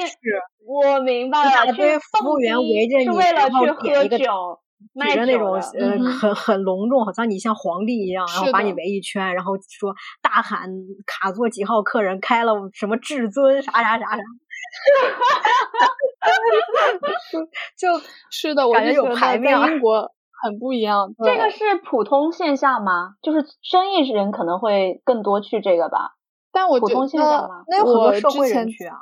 我明白了，一大堆服务员围着你是为了然后去喝点一个酒，卖举着那种 呃嗯很很隆重，好像你像皇帝一样，然后把你围一圈，然后说大喊卡座几号客人开了什么至尊啥啥啥 啥，就是的，我感觉有排面英国很不一样。对这个是普通现象吗？就是生意人可能会更多去这个吧？普但我觉得通现象吗那有很多我社会人去啊。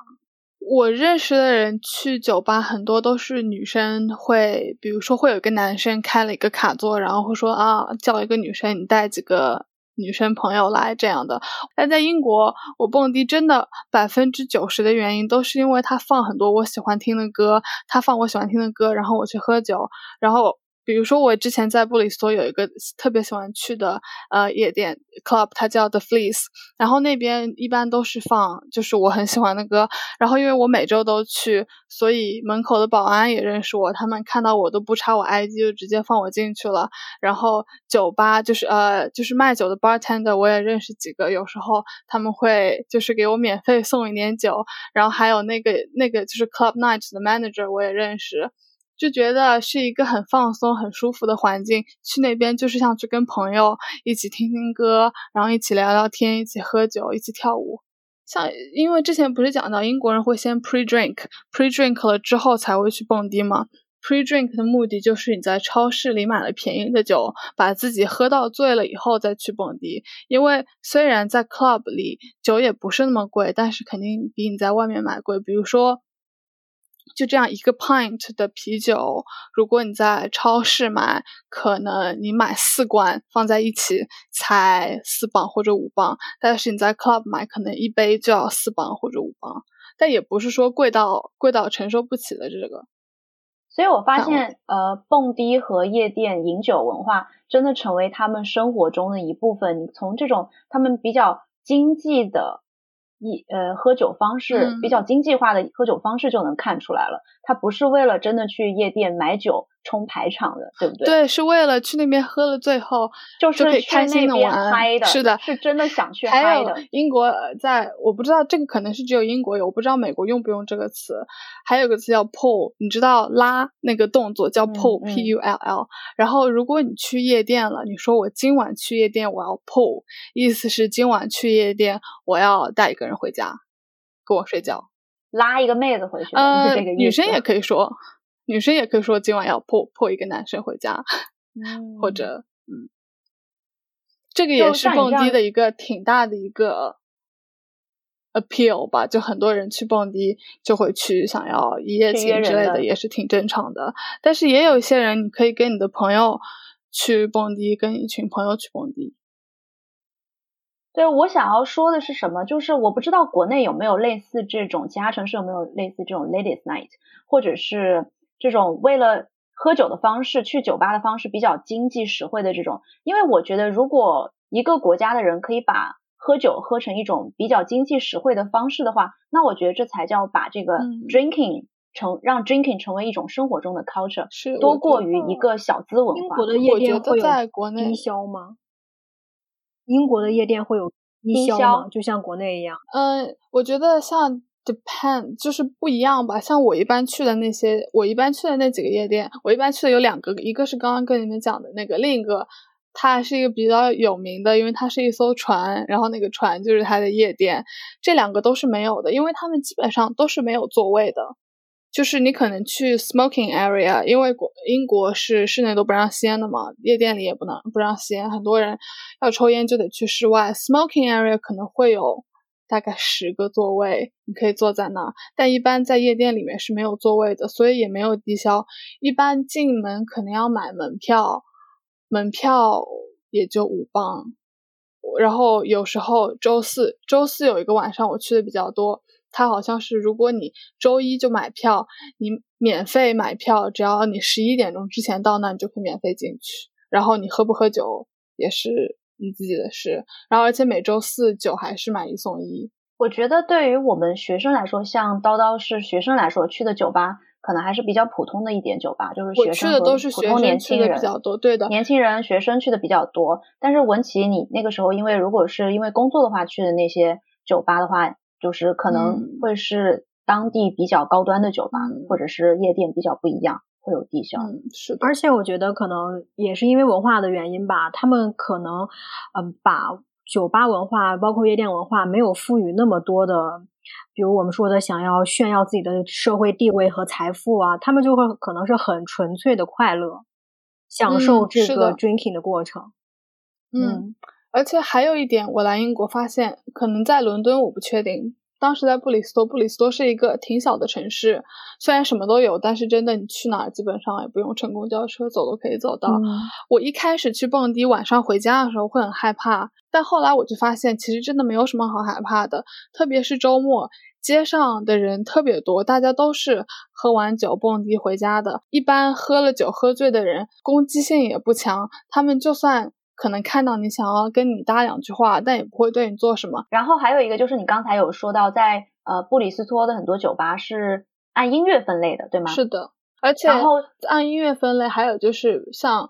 我认识的人去酒吧，很多都是女生会，比如说会有一个男生开了一个卡座，然后会说啊，叫一个女生，你带几个女生朋友来这样的。但在英国，我蹦迪真的百分之九十的原因都是因为他放很多我喜欢听的歌，他放我喜欢听的歌，然后我去喝酒，然后。比如说，我之前在布里斯托有一个特别喜欢去的呃夜店 club，它叫 The Fleece，然后那边一般都是放就是我很喜欢的歌，然后因为我每周都去，所以门口的保安也认识我，他们看到我都不查我 ID 就直接放我进去了。然后酒吧就是呃就是卖酒的 bartender 我也认识几个，有时候他们会就是给我免费送一点酒，然后还有那个那个就是 club night 的 manager 我也认识。就觉得是一个很放松、很舒服的环境，去那边就是像去跟朋友一起听听歌，然后一起聊聊天，一起喝酒，一起跳舞。像因为之前不是讲到英国人会先 pre drink，pre drink 了之后才会去蹦迪吗？pre drink 的目的就是你在超市里买了便宜的酒，把自己喝到醉了以后再去蹦迪。因为虽然在 club 里酒也不是那么贵，但是肯定比你在外面买贵。比如说。就这样一个 pint 的啤酒，如果你在超市买，可能你买四罐放在一起才四磅或者五磅，但是你在 club 买，可能一杯就要四磅或者五磅，但也不是说贵到贵到承受不起的这个。所以我发现，呃，蹦迪和夜店饮酒文化真的成为他们生活中的一部分。你从这种他们比较经济的一呃喝酒方式，嗯比较经济化的喝酒方式就能看出来了。他不是为了真的去夜店买酒冲排场的，对不对？，对，是为了去那边喝了醉后就是去可以开心的玩，嗨的，是的，是真的想去还有。英国呃在，我不知道这个可能是只有英国有，我不知道美国用不用这个词。还有个词叫 pull，你知道拉那个动作叫嗯 pull，、嗯 p u l l。然后如果你去夜店了，你说我今晚去夜店，我要 pull，意思是今晚去夜店我要带一个人回家跟我睡觉。拉一个妹子回去。女生也可以说，女生也可以说今晚要 pull pull 一个男生回家，嗯或者嗯，这个也是蹦迪的一个挺大的一个 appeal 吧，就很多人去蹦迪就会去想要一夜情之类的也是挺正常的。但是也有一些人，你可以跟你的朋友去蹦迪，跟一群朋友去蹦迪。对，我想要说的是什么？就是我不知道国内有没有类似这种，其他城市有没有类似这种 ladies night，或者是这种为了喝酒的方式去酒吧的方式比较经济实惠的这种。因为我觉得，如果一个国家的人可以把喝酒喝成一种比较经济实惠的方式的话，那我觉得这才叫把这个嗯 drinking 成让 drinking 成为一种生活中的 culture，是多过于一个小资文化。英国的夜店会有低消吗？英国的夜店会有低消吗？就像国内一样？嗯，我觉得像 depend 就是不一样吧。像我一般去的那些，我一般去的那几个夜店，我一般去的有两个，一个是刚刚跟你们讲的那个，另一个。它是一个比较有名的，因为它是一艘船，然后那个船就是它的夜店。这两个都是没有的，因为他们基本上都是没有座位的。就是你可能去 smoking area，因为国英国是室内都不让吸烟的嘛，夜店里也不能不让吸烟，很多人要抽烟就得去室外。smoking area 可能会有大概十个座位，你可以坐在那儿，但一般在夜店里面是没有座位的，所以也没有低消。一般进门可能要买门票。门票也就五磅，然后有时候周四周四有一个晚上我去的比较多，它好像是如果你周一就买票，你免费买票，只要你十一点钟之前到那，你就可以免费进去。然后你喝不喝酒也是你自己的事。然后而且每周四酒还是买一送一。我觉得对于我们学生来说，像叨叨是学生来说去的酒吧。可能还是比较普通的一点酒吧，就是学生和普通年轻人比较多，对的，年轻人学生去的比较多。但是文琪，你那个时候因为如果是因为工作的话去的那些酒吧的话，就是可能会是当地比较高端的酒吧，或者是夜店比较不一样，会有低消。是的，而且我觉得可能也是因为文化的原因吧，他们可能嗯把酒吧文化包括夜店文化没有赋予那么多的。比如我们说的，想要炫耀自己的社会地位和财富啊，他们就会可能是很纯粹的快乐，享受这个 drinking 的过程。嗯，而且还有一点，我来英国发现，可能在伦敦我不确定。当时在布里斯托，布里斯托是一个挺小的城市，虽然什么都有，但是真的你去哪儿基本上也不用乘公交车，走都可以走到。我一开始去蹦迪，晚上回家的时候会很害怕，但后来我就发现，其实真的没有什么好害怕的，特别是周末，街上的人特别多，大家都是喝完酒蹦迪回家的。一般喝了酒喝醉的人攻击性也不强，他们就算。可能看到你想要跟你搭两句话，但也不会对你做什么。然后还有一个就是你刚才有说到，在呃布里斯托的很多酒吧是按音乐分类的，对吗？是的，而且然后按音乐分类，还有就是像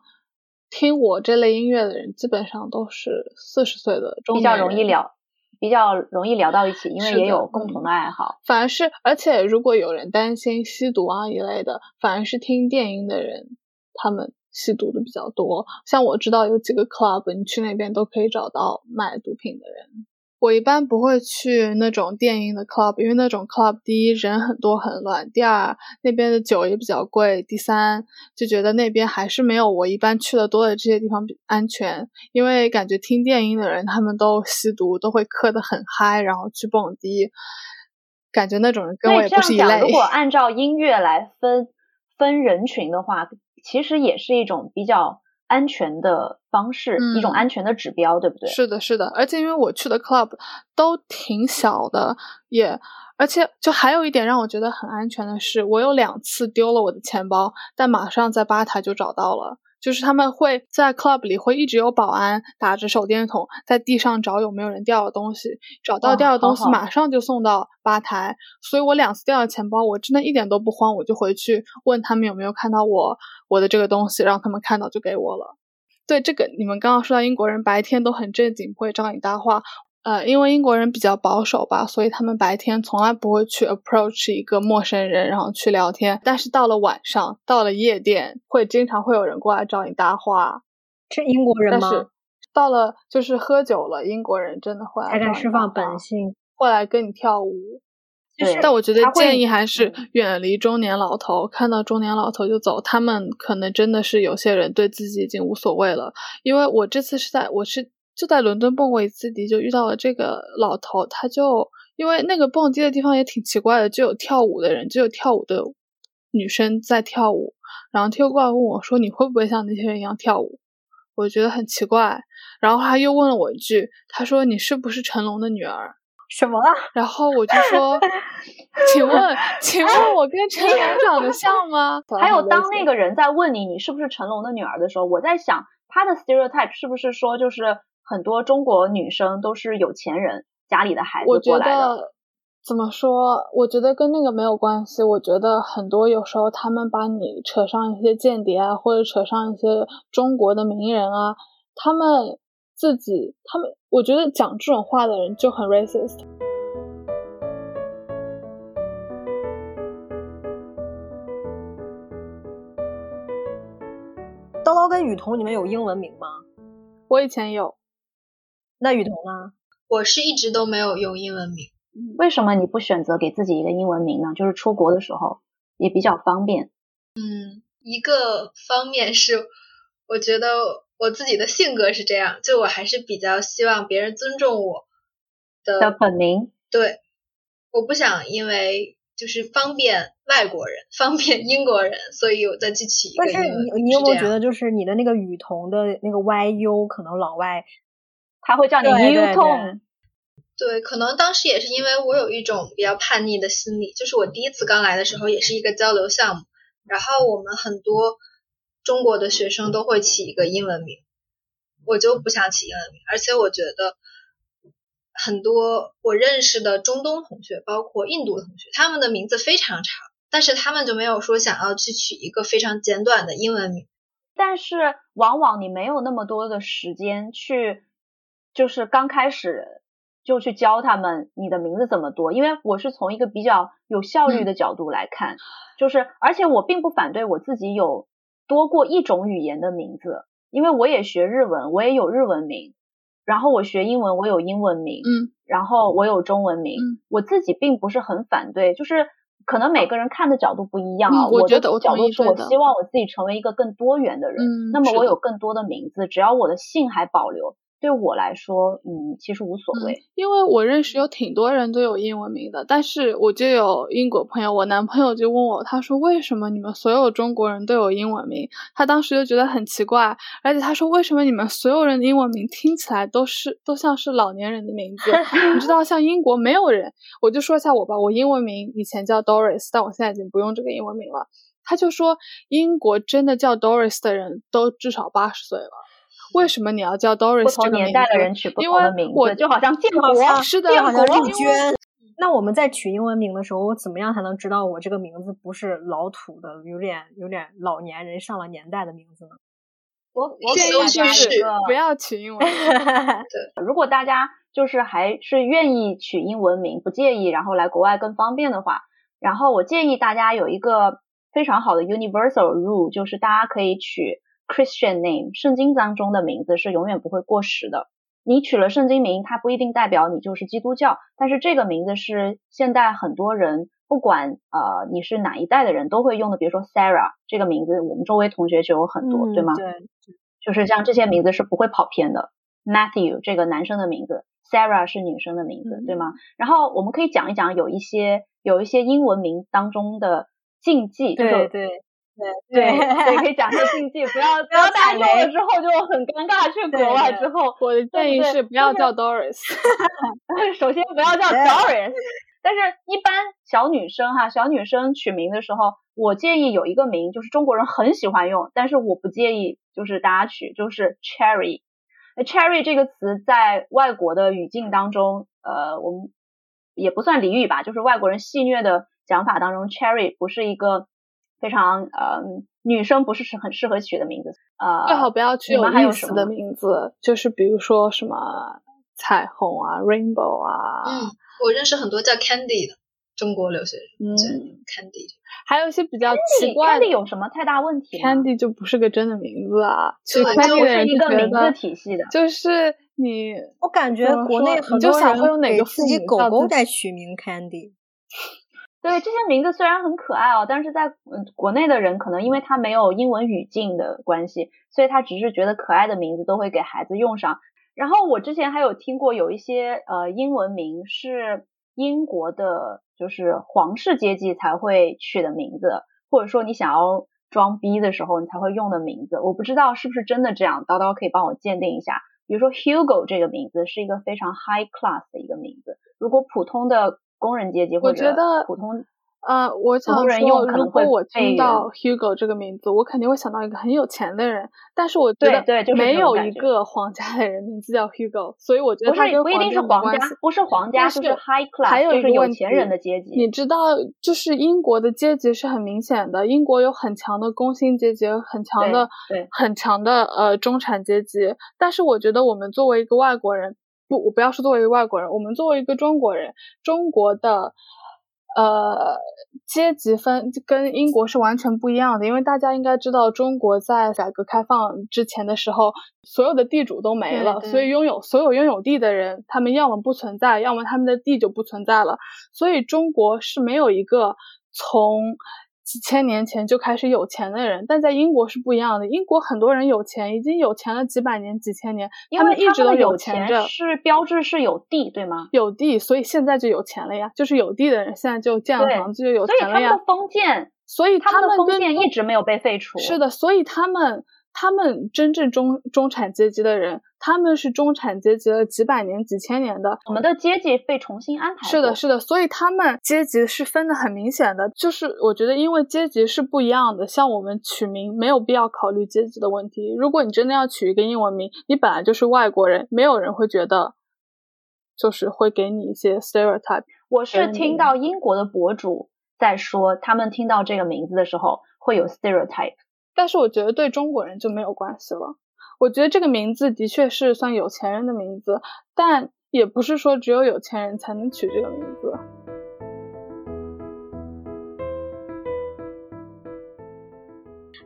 听我这类音乐的人，基本上都是四十岁的中比较容易聊，比较容易聊到一起，因为也有共同的爱好。反而是，而且如果有人担心吸毒啊一类的，反而是听电音的人，他们。吸毒的比较多，像我知道有几个 club，你去那边都可以找到卖毒品的人。我一般不会去那种电音的 club，因为那种 club 第一人很多很乱，第二那边的酒也比较贵，第三就觉得那边还是没有我一般去的多的这些地方安全。因为感觉听电音的人他们都吸毒，都会嗑得很嗨，然后去蹦迪，感觉那种人跟我也不是一类。如果按照音乐来分分人群的话。其实也是一种比较安全的方式，一种安全的指标，对不对？是的，是的。而且因为我去的 club 都挺小的，也而且就还有一点让我觉得很安全的是，我有两次丢了我的钱包，但马上在吧台就找到了。就是他们会在 club 里会一直有保安打着手电筒在地上找有没有人掉的东西，找到掉的东西马上就送到吧台。所以我两次掉了钱包，我真的一点都不慌，我就回去问他们有没有看到我我的这个东西，让他们看到就给我了。对这个，你们刚刚说到英国人白天都很正经，不会找你搭话。呃，因为英国人比较保守吧，所以他们白天从来不会去 approach 一个陌生人，然后去聊天。但是到了晚上，到了夜店，会经常会有人过来找你搭话。是英国人吗？但是到了就是喝酒了，英国人真的会才敢释放本性，会来跟你跳舞。对，但我觉得建议还是远离中年老头，看到中年老头就走。他们可能真的是有些人对自己已经无所谓了。因为我这次是在我是。就在伦敦蹦过一次迪，就遇到了这个老头。他就因为那个蹦迪的地方也挺奇怪的，就有跳舞的人，就有跳舞的女生在跳舞。然后他又过来问我说：“你会不会像那些人一样跳舞？”我觉得很奇怪。然后他又问了我一句：“他说你是不是成龙的女儿？”什么？然后我就说：“请问，请问我跟成龙长得像吗？”还有，当那个 人在问你你是不是成龙的女儿的时候，我在想他的 stereotype 是不是说就是。很多中国女生都是有钱人家里的孩子过来的。怎么说？我觉得跟那个没有关系。我觉得很多有时候他们把你扯上一些间谍啊，或者扯上一些中国的名人啊，他们自己，他们，我觉得讲这种话的人就很 racist。叨叨跟雨桐，你们有英文名吗？我以前有。那雨桐呢？我是一直都没有用英文名。为什么你不选择给自己一个英文名呢？就是出国的时候也比较方便。嗯，一个方面是我觉得我自己的性格是这样，就我还是比较希望别人尊重我的本名。对，我不想因为就是方便外国人、方便英国人，所以我再去起一个。但是你你有没有觉得，就是你的那个雨桐的那个 YU，可能老外他会叫你 U 痛。对，可能当时也是因为我有一种比较叛逆的心理，就是我第一次刚来的时候也是一个交流项目，然后我们很多中国的学生都会起一个英文名，我就不想起英文名，而且我觉得很多我认识的中东同学，包括印度同学，他们的名字非常长，但是他们就没有说想要去取一个非常简短的英文名，但是往往你没有那么多的时间去，就是刚开始。就去教他们你的名字怎么读，因为我是从一个比较有效率的角度来看，就是而且我并不反对我自己有多过一种语言的名字，因为我也学日文，我也有日文名，然后我学英文，我有英文名，嗯，然后我有中文名，我自己并不是很反对，就是可能每个人看的角度不一样啊，我的角度是我希望我自己成为一个更多元的人，那么我有更多的名字，只要我的姓还保留。对我来说，嗯，其实无所谓，因为我认识有挺多人都有英文名的，但是我就有英国朋友，我男朋友就问我，他说为什么你们所有中国人都有英文名？他当时就觉得很奇怪，而且他说为什么你们所有人的英文名听起来都是都像是老年人的名字？你知道，像英国没有人，我就说一下我吧，我英文名以前叫 Doris，但我现在已经不用这个英文名了。他就说英国真的叫 Doris 的人都至少八十岁了。为什么你要叫 Doris 这个名字？因为我就好像建国，是的，好像丽娟。那我们在取英文名的时候，我怎么样才能知道我这个名字不是老土的、有点有点老年人上了年代的名字呢？我我建议就是不要取英文。对，如果大家就是还是愿意取英文名，不介意，然后来国外更方便的话，然后我建议大家有一个非常好的 universal rule，就是大家可以取。Christian name，圣经当中的名字是永远不会过时的。你取了圣经名，它不一定代表你就是基督教，但是这个名字是现代很多人不管呃你是哪一代的人都会用的。比如说 Sarah 这个名字，我们周围同学就有很多，对吗？对，就是像这些名字是不会跑偏的。Matthew 这个男生的名字，Sarah 是女生的名字，对吗？然后我们可以讲一讲有一些有一些英文名当中的禁忌，对对。对对对，可以讲一下禁忌，不要 不要大家用了之后就很尴尬。去国外之后，我的建议是不要叫 Doris。首先不要叫 Doris，但是一般小女生哈，小女生取名的时候，我建议有一个名，就是中国人很喜欢用，但是我不介意，就是大家取，就是 Cherry。Cherry 这个词在外国的语境当中，呃，我们也不算俚语吧，就是外国人戏谑的讲法当中，Cherry 不是一个。非常呃，女生不是是很适合取的名字，呃，最好不要取有意思的名字，就是比如说什么彩虹啊，rainbow 啊。嗯，我认识很多叫 Candy 的中国留学生，嗯，Candy，还有一些比较奇怪，Candy 有什么太大问题？Candy 就不是个真的名字啊，就 Candy 是一个名字体系的，就是你，我感觉国内很多人给自己狗狗在取名 Candy。对这些名字虽然很可爱哦，但是在嗯国内的人可能因为他没有英文语境的关系，所以他只是觉得可爱的名字都会给孩子用上。然后我之前还有听过有一些呃英文名是英国的，就是皇室阶级才会取的名字，或者说你想要装逼的时候你才会用的名字。我不知道是不是真的这样，叨叨可以帮我鉴定一下。比如说 Hugo 这个名字是一个非常 high class 的一个名字，如果普通的。工人阶级或者普通，呃，我想说，用可能会如果我听到 Hugo 这个名字，我肯定会想到一个很有钱的人，但是我觉得没有一个皇家的人名字叫 Hugo，所以我觉得不他跟是不一定是皇家，不是皇家，就是 high class，还有就是有一个有钱人的阶级。你知道，就是英国的阶级是很明显的，英国有很强的工薪阶级，很强的、对很强的呃中产阶级。但是我觉得我们作为一个外国人，不，我不要说作为一个外国人，我们作为一个中国人，中国的呃阶级分跟英国是完全不一样的，因为大家应该知道，中国在改革开放之前的时候，所有的地主都没了，对对所以拥有所有拥有地的人，他们要么不存在，要么他们的地就不存在了。所以中国是没有一个从几千年前就开始有钱的人，但在英国是不一样的。英国很多人有钱，已经有钱了几百年、几千年，他们一直都有钱着。是标志是有地，对吗？有地，所以现在就有钱了呀。就是有地的人现在就建了房子，就有钱了呀所以他们的。封建，所以他们的封建一直没有被废除。是的，所以他们他们真正中中产阶级的人，他们是中产阶级了几百年、几千年的，我们的阶级被重新安排。是的，，是的，所以他们阶级是分的很明显的，就是我觉得因为阶级是不一样的，像我们取名没有必要考虑阶级的问题。如果你真的要取一个英文名，你本来就是外国人，没有人会觉得，就是会给你一些 stereotype。我是听到英国的博主在说，他们听到这个名字的时候会有 stereotype。但是我觉得对中国人就没有关系了。我觉得这个名字的确是算有钱人的名字，但也不是说只有有钱人才能取这个名字。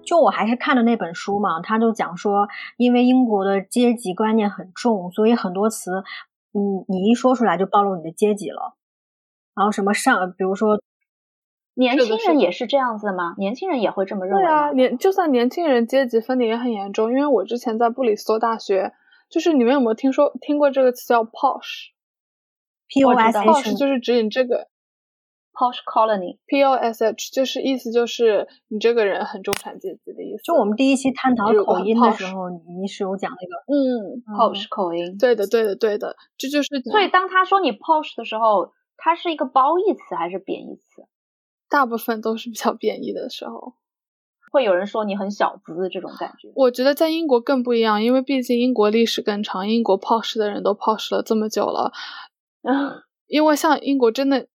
就我还是看的那本书嘛，他就讲说，因为英国的阶级观念很重，所以很多词，嗯，你一说出来就暴露你的阶级了。然后什么上，比如说年轻人也是这样子吗？年轻人也会这么认为吗？对啊，年就算年轻人阶级分的也很严重，因为我之前在布里斯托大学，就是你们有没有听说听过这个词叫 posh？posh P O S 道 H 就是指你这个 posh colony，P O S H，就是意思就是你这个人很中产阶级的意思。就我们第一期探讨就是口音的时候，你你是有讲那个嗯，posh 口音。对的，对的，对的，这就是所以当他说你 posh 的时候，它是一个褒义词还是贬义词？大部分都是比较贬义的时候。会有人说你很小资这种感觉。我觉得在英国更不一样，因为毕竟英国历史更长，英国 posh 的人都 posh 了这么久了。因为像英国真的，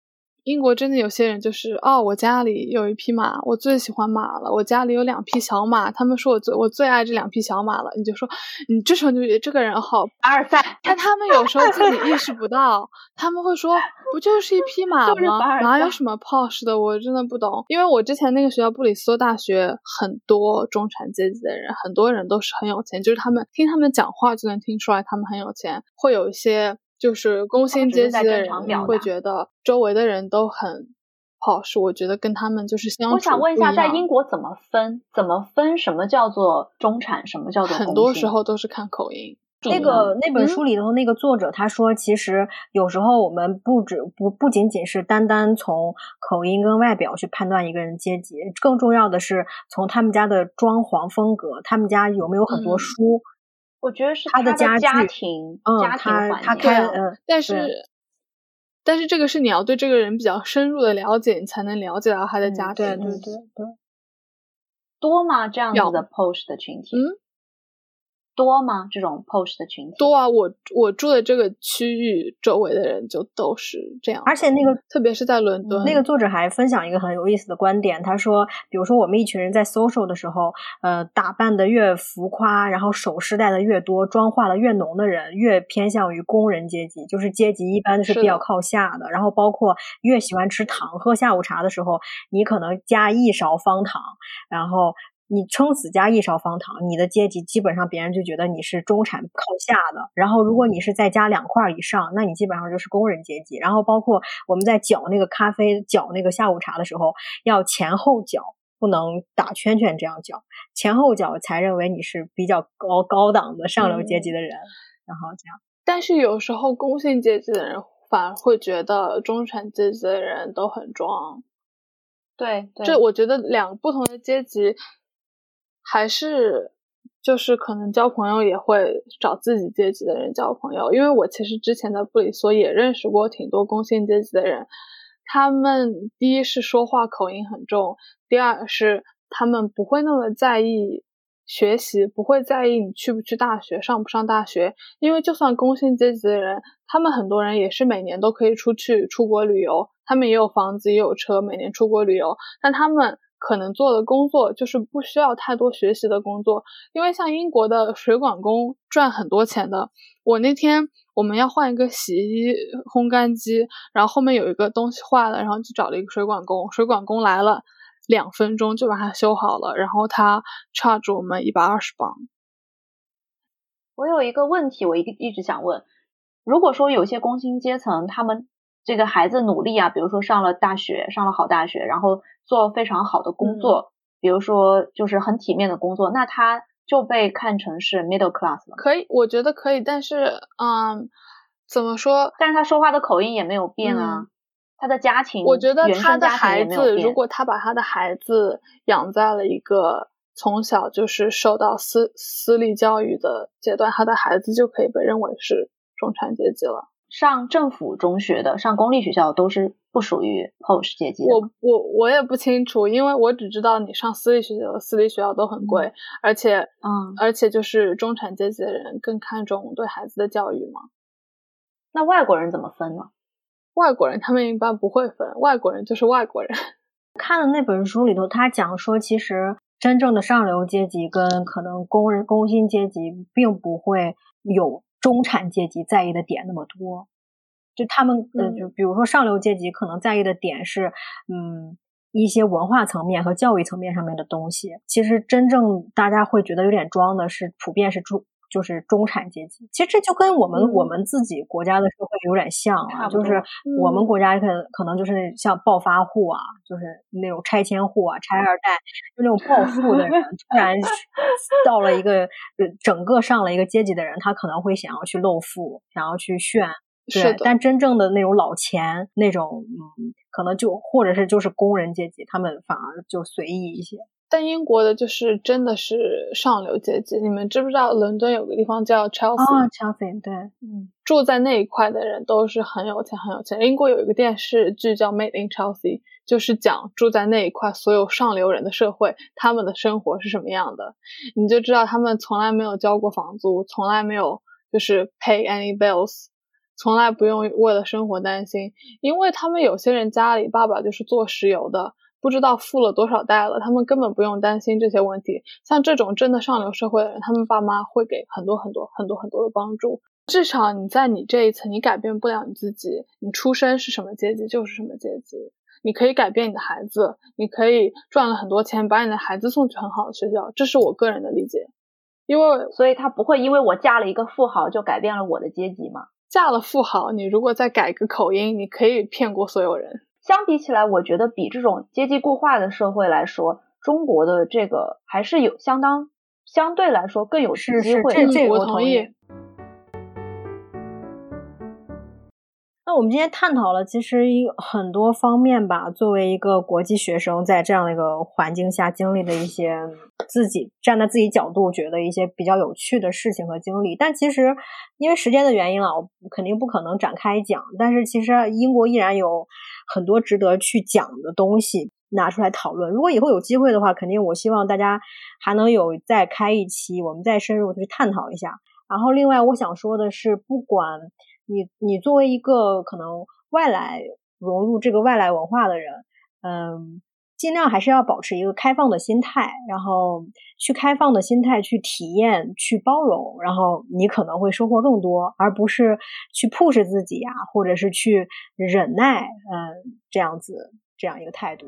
英国真的有些人就是哦，我家里有一匹马，我最喜欢马了。我家里有两匹小马，他们说我最我最爱这两匹小马了。你就说，你这时候就觉得这个人好，凡尔赛，但他们有时候自己意识不到，他们会说不就是一匹马就是吗？哪有什么 posh 的？我真的不懂。因为我之前那个学校布里斯托大学，很多中产阶级的人，很多人都是很有钱，就是他们听他们讲话就能听出来他们很有钱。会有一些就是工薪阶级的人会觉得周围的人都很 posh，我觉得跟他们就是相处我想问一下，在英国怎么分？怎么分？什么叫做中产？什么叫做很多时候都是看口音。那个那本嗯书里头那个作者他说，其实有时候我们不止不不仅仅是单单从口音跟外表去判断一个人阶级，更重要的是从他们家的装潢风格，他们家有没有很多嗯书，我觉得是他的的家具庭、嗯，家庭他他环境。开嗯，但是，但是这个是你要对这个人比较深入的了解，你才能了解到他的嗯家庭。对对对对，多吗？这样子的 post 的群体，嗯，多吗？这种 posh 的群体多啊！我我住的这个区域周围的人就都是这样，而且那个特别是在伦敦，那个作者还分享一个很有意思的观点，他说，比如说我们一群人在 social 的时候，呃，打扮的越浮夸，然后首饰戴的越多，妆化的越浓的人，越偏向于工人阶级，就是阶级一般是是比较靠下的。然后包括越喜欢吃糖，喝下午茶的时候，你可能加一勺方糖，然后。你撑死加一勺方糖，你的阶级基本上别人就觉得你是中产靠下的。然后如果你是再加两块以上，那你基本上就是工人阶级。然后包括我们在搅那个咖啡、搅那个下午茶的时候，要前后搅，不能打圈圈这样搅，前后搅才认为你是比较高高档的上流阶级的人。然后这样，但是有时候工薪阶级的人反而会觉得中产阶级的人都很装。对对，这我觉得两个不同的阶级还是就是可能交朋友也会找自己阶级的人交朋友，因为我其实之前在布里斯托也认识过挺多工薪阶级的人，他们第一是说话口音很重，第二是他们不会那么在意学习，不会在意你去不去大学、上不上大学，因为就算工薪阶级的人，他们很多人也是每年都可以出去出国旅游，他们也有房子也有车，每年出国旅游，但他们。可能做的工作就是不需要太多学习的工作，因为像英国的水管工赚很多钱的。我那天我们要换一个洗衣烘干机，然后后面有一个东西坏了，然后就找了一个水管工，水管工来了两分钟就把它修好了，然后他 charge 我们一百二十磅。我有一个问题，我一一直想问，如果说有些工薪阶层，他们这个孩子努力啊，比如说上了大学，上了好大学，然后。做非常好的工作，比如说就是很体面的工作，那他就被看成是 middle class 了。可以，我觉得可以，但是，嗯，怎么说？但是他说话的口音也没有变啊。他的家庭，我觉得他的孩子，如果他把他的孩子养在了一个从小就是受到私私立教育的阶段，他的孩子就可以被认为是中产阶级了。上政府中学的，上公立学校都是不属于 posh 阶级。我我我也不清楚，因为我只知道你上私立学校，私立学校都很贵，而且，嗯，而且就是中产阶级的人更看重对孩子的教育嘛。那外国人怎么分呢？外国人他们一般不会分，外国人就是外国人。看的那本书里头，他讲说，其实真正的上流阶级跟可能工人工薪阶级并不会有。中产阶级在意的点那么多，就他们呃，就比如说上流阶级可能在意的点是，嗯，一些文化层面和教育层面上面的东西。其实真正大家会觉得有点装的是，普遍是中。就是中产阶级，其实这就跟我们我们自己国家的社会有点像啊，就是我们国家可可能就是像暴发户啊，就是那种拆迁户啊、拆二代，就那种暴富的人，突然到了一个整个上了一个阶级的人，他可能会想要去露富，想要去炫，对。但真正的那种老钱那种，嗯，可能就或者是就是工人阶级，他们反而就随意一些。但英国的就是真的是上流阶级，你们知不知道伦敦有个地方叫 Chelsea？Chelsea 对，嗯，住在那一块的人都是很有钱，很有钱。英国有一个电视剧叫《Made in Chelsea》，就是讲住在那一块所有上流人的社会，他们的生活是什么样的，你就知道他们从来没有交过房租，从来没有就是 pay any bills，从来不用为了生活担心，因为他们有些人家里爸爸就是做石油的。不知道富了多少代了，他们根本不用担心这些问题。像这种真的上流社会的人，他们爸妈会给很多很多很多很多的帮助。至少你在你这一层，你改变不了你自己，你出生是什么阶级就是什么阶级。你可以改变你的孩子，你可以赚了很多钱，把你的孩子送去很好的学校。这是我个人的理解。因为所以他不会因为我嫁了一个富豪就改变了我的阶级嘛？嫁了富豪，你如果再改个口音，你可以骗过所有人。相比起来，我觉得比这种阶级固化的社会来说，中国的这个还是有相当相对来说更有机会。这我同意。我们今天探讨了其实很多方面吧，作为一个国际学生，在这样的一个环境下经历的一些自己站在自己角度觉得一些比较有趣的事情和经历。但其实因为时间的原因啊，我肯定不可能展开讲。但是其实英国依然有很多值得去讲的东西拿出来讨论。如果以后有机会的话，肯定我希望大家还能有再开一期，我们再深入去探讨一下。然后另外我想说的是，不管。你你作为一个可能外来融入这个外来文化的人，嗯，尽量还是要保持一个开放的心态，然后去开放的心态去体验、去包容，然后你可能会收获更多，而不是去 push 自己呀，或者是去忍耐，嗯，这样子这样一个态度。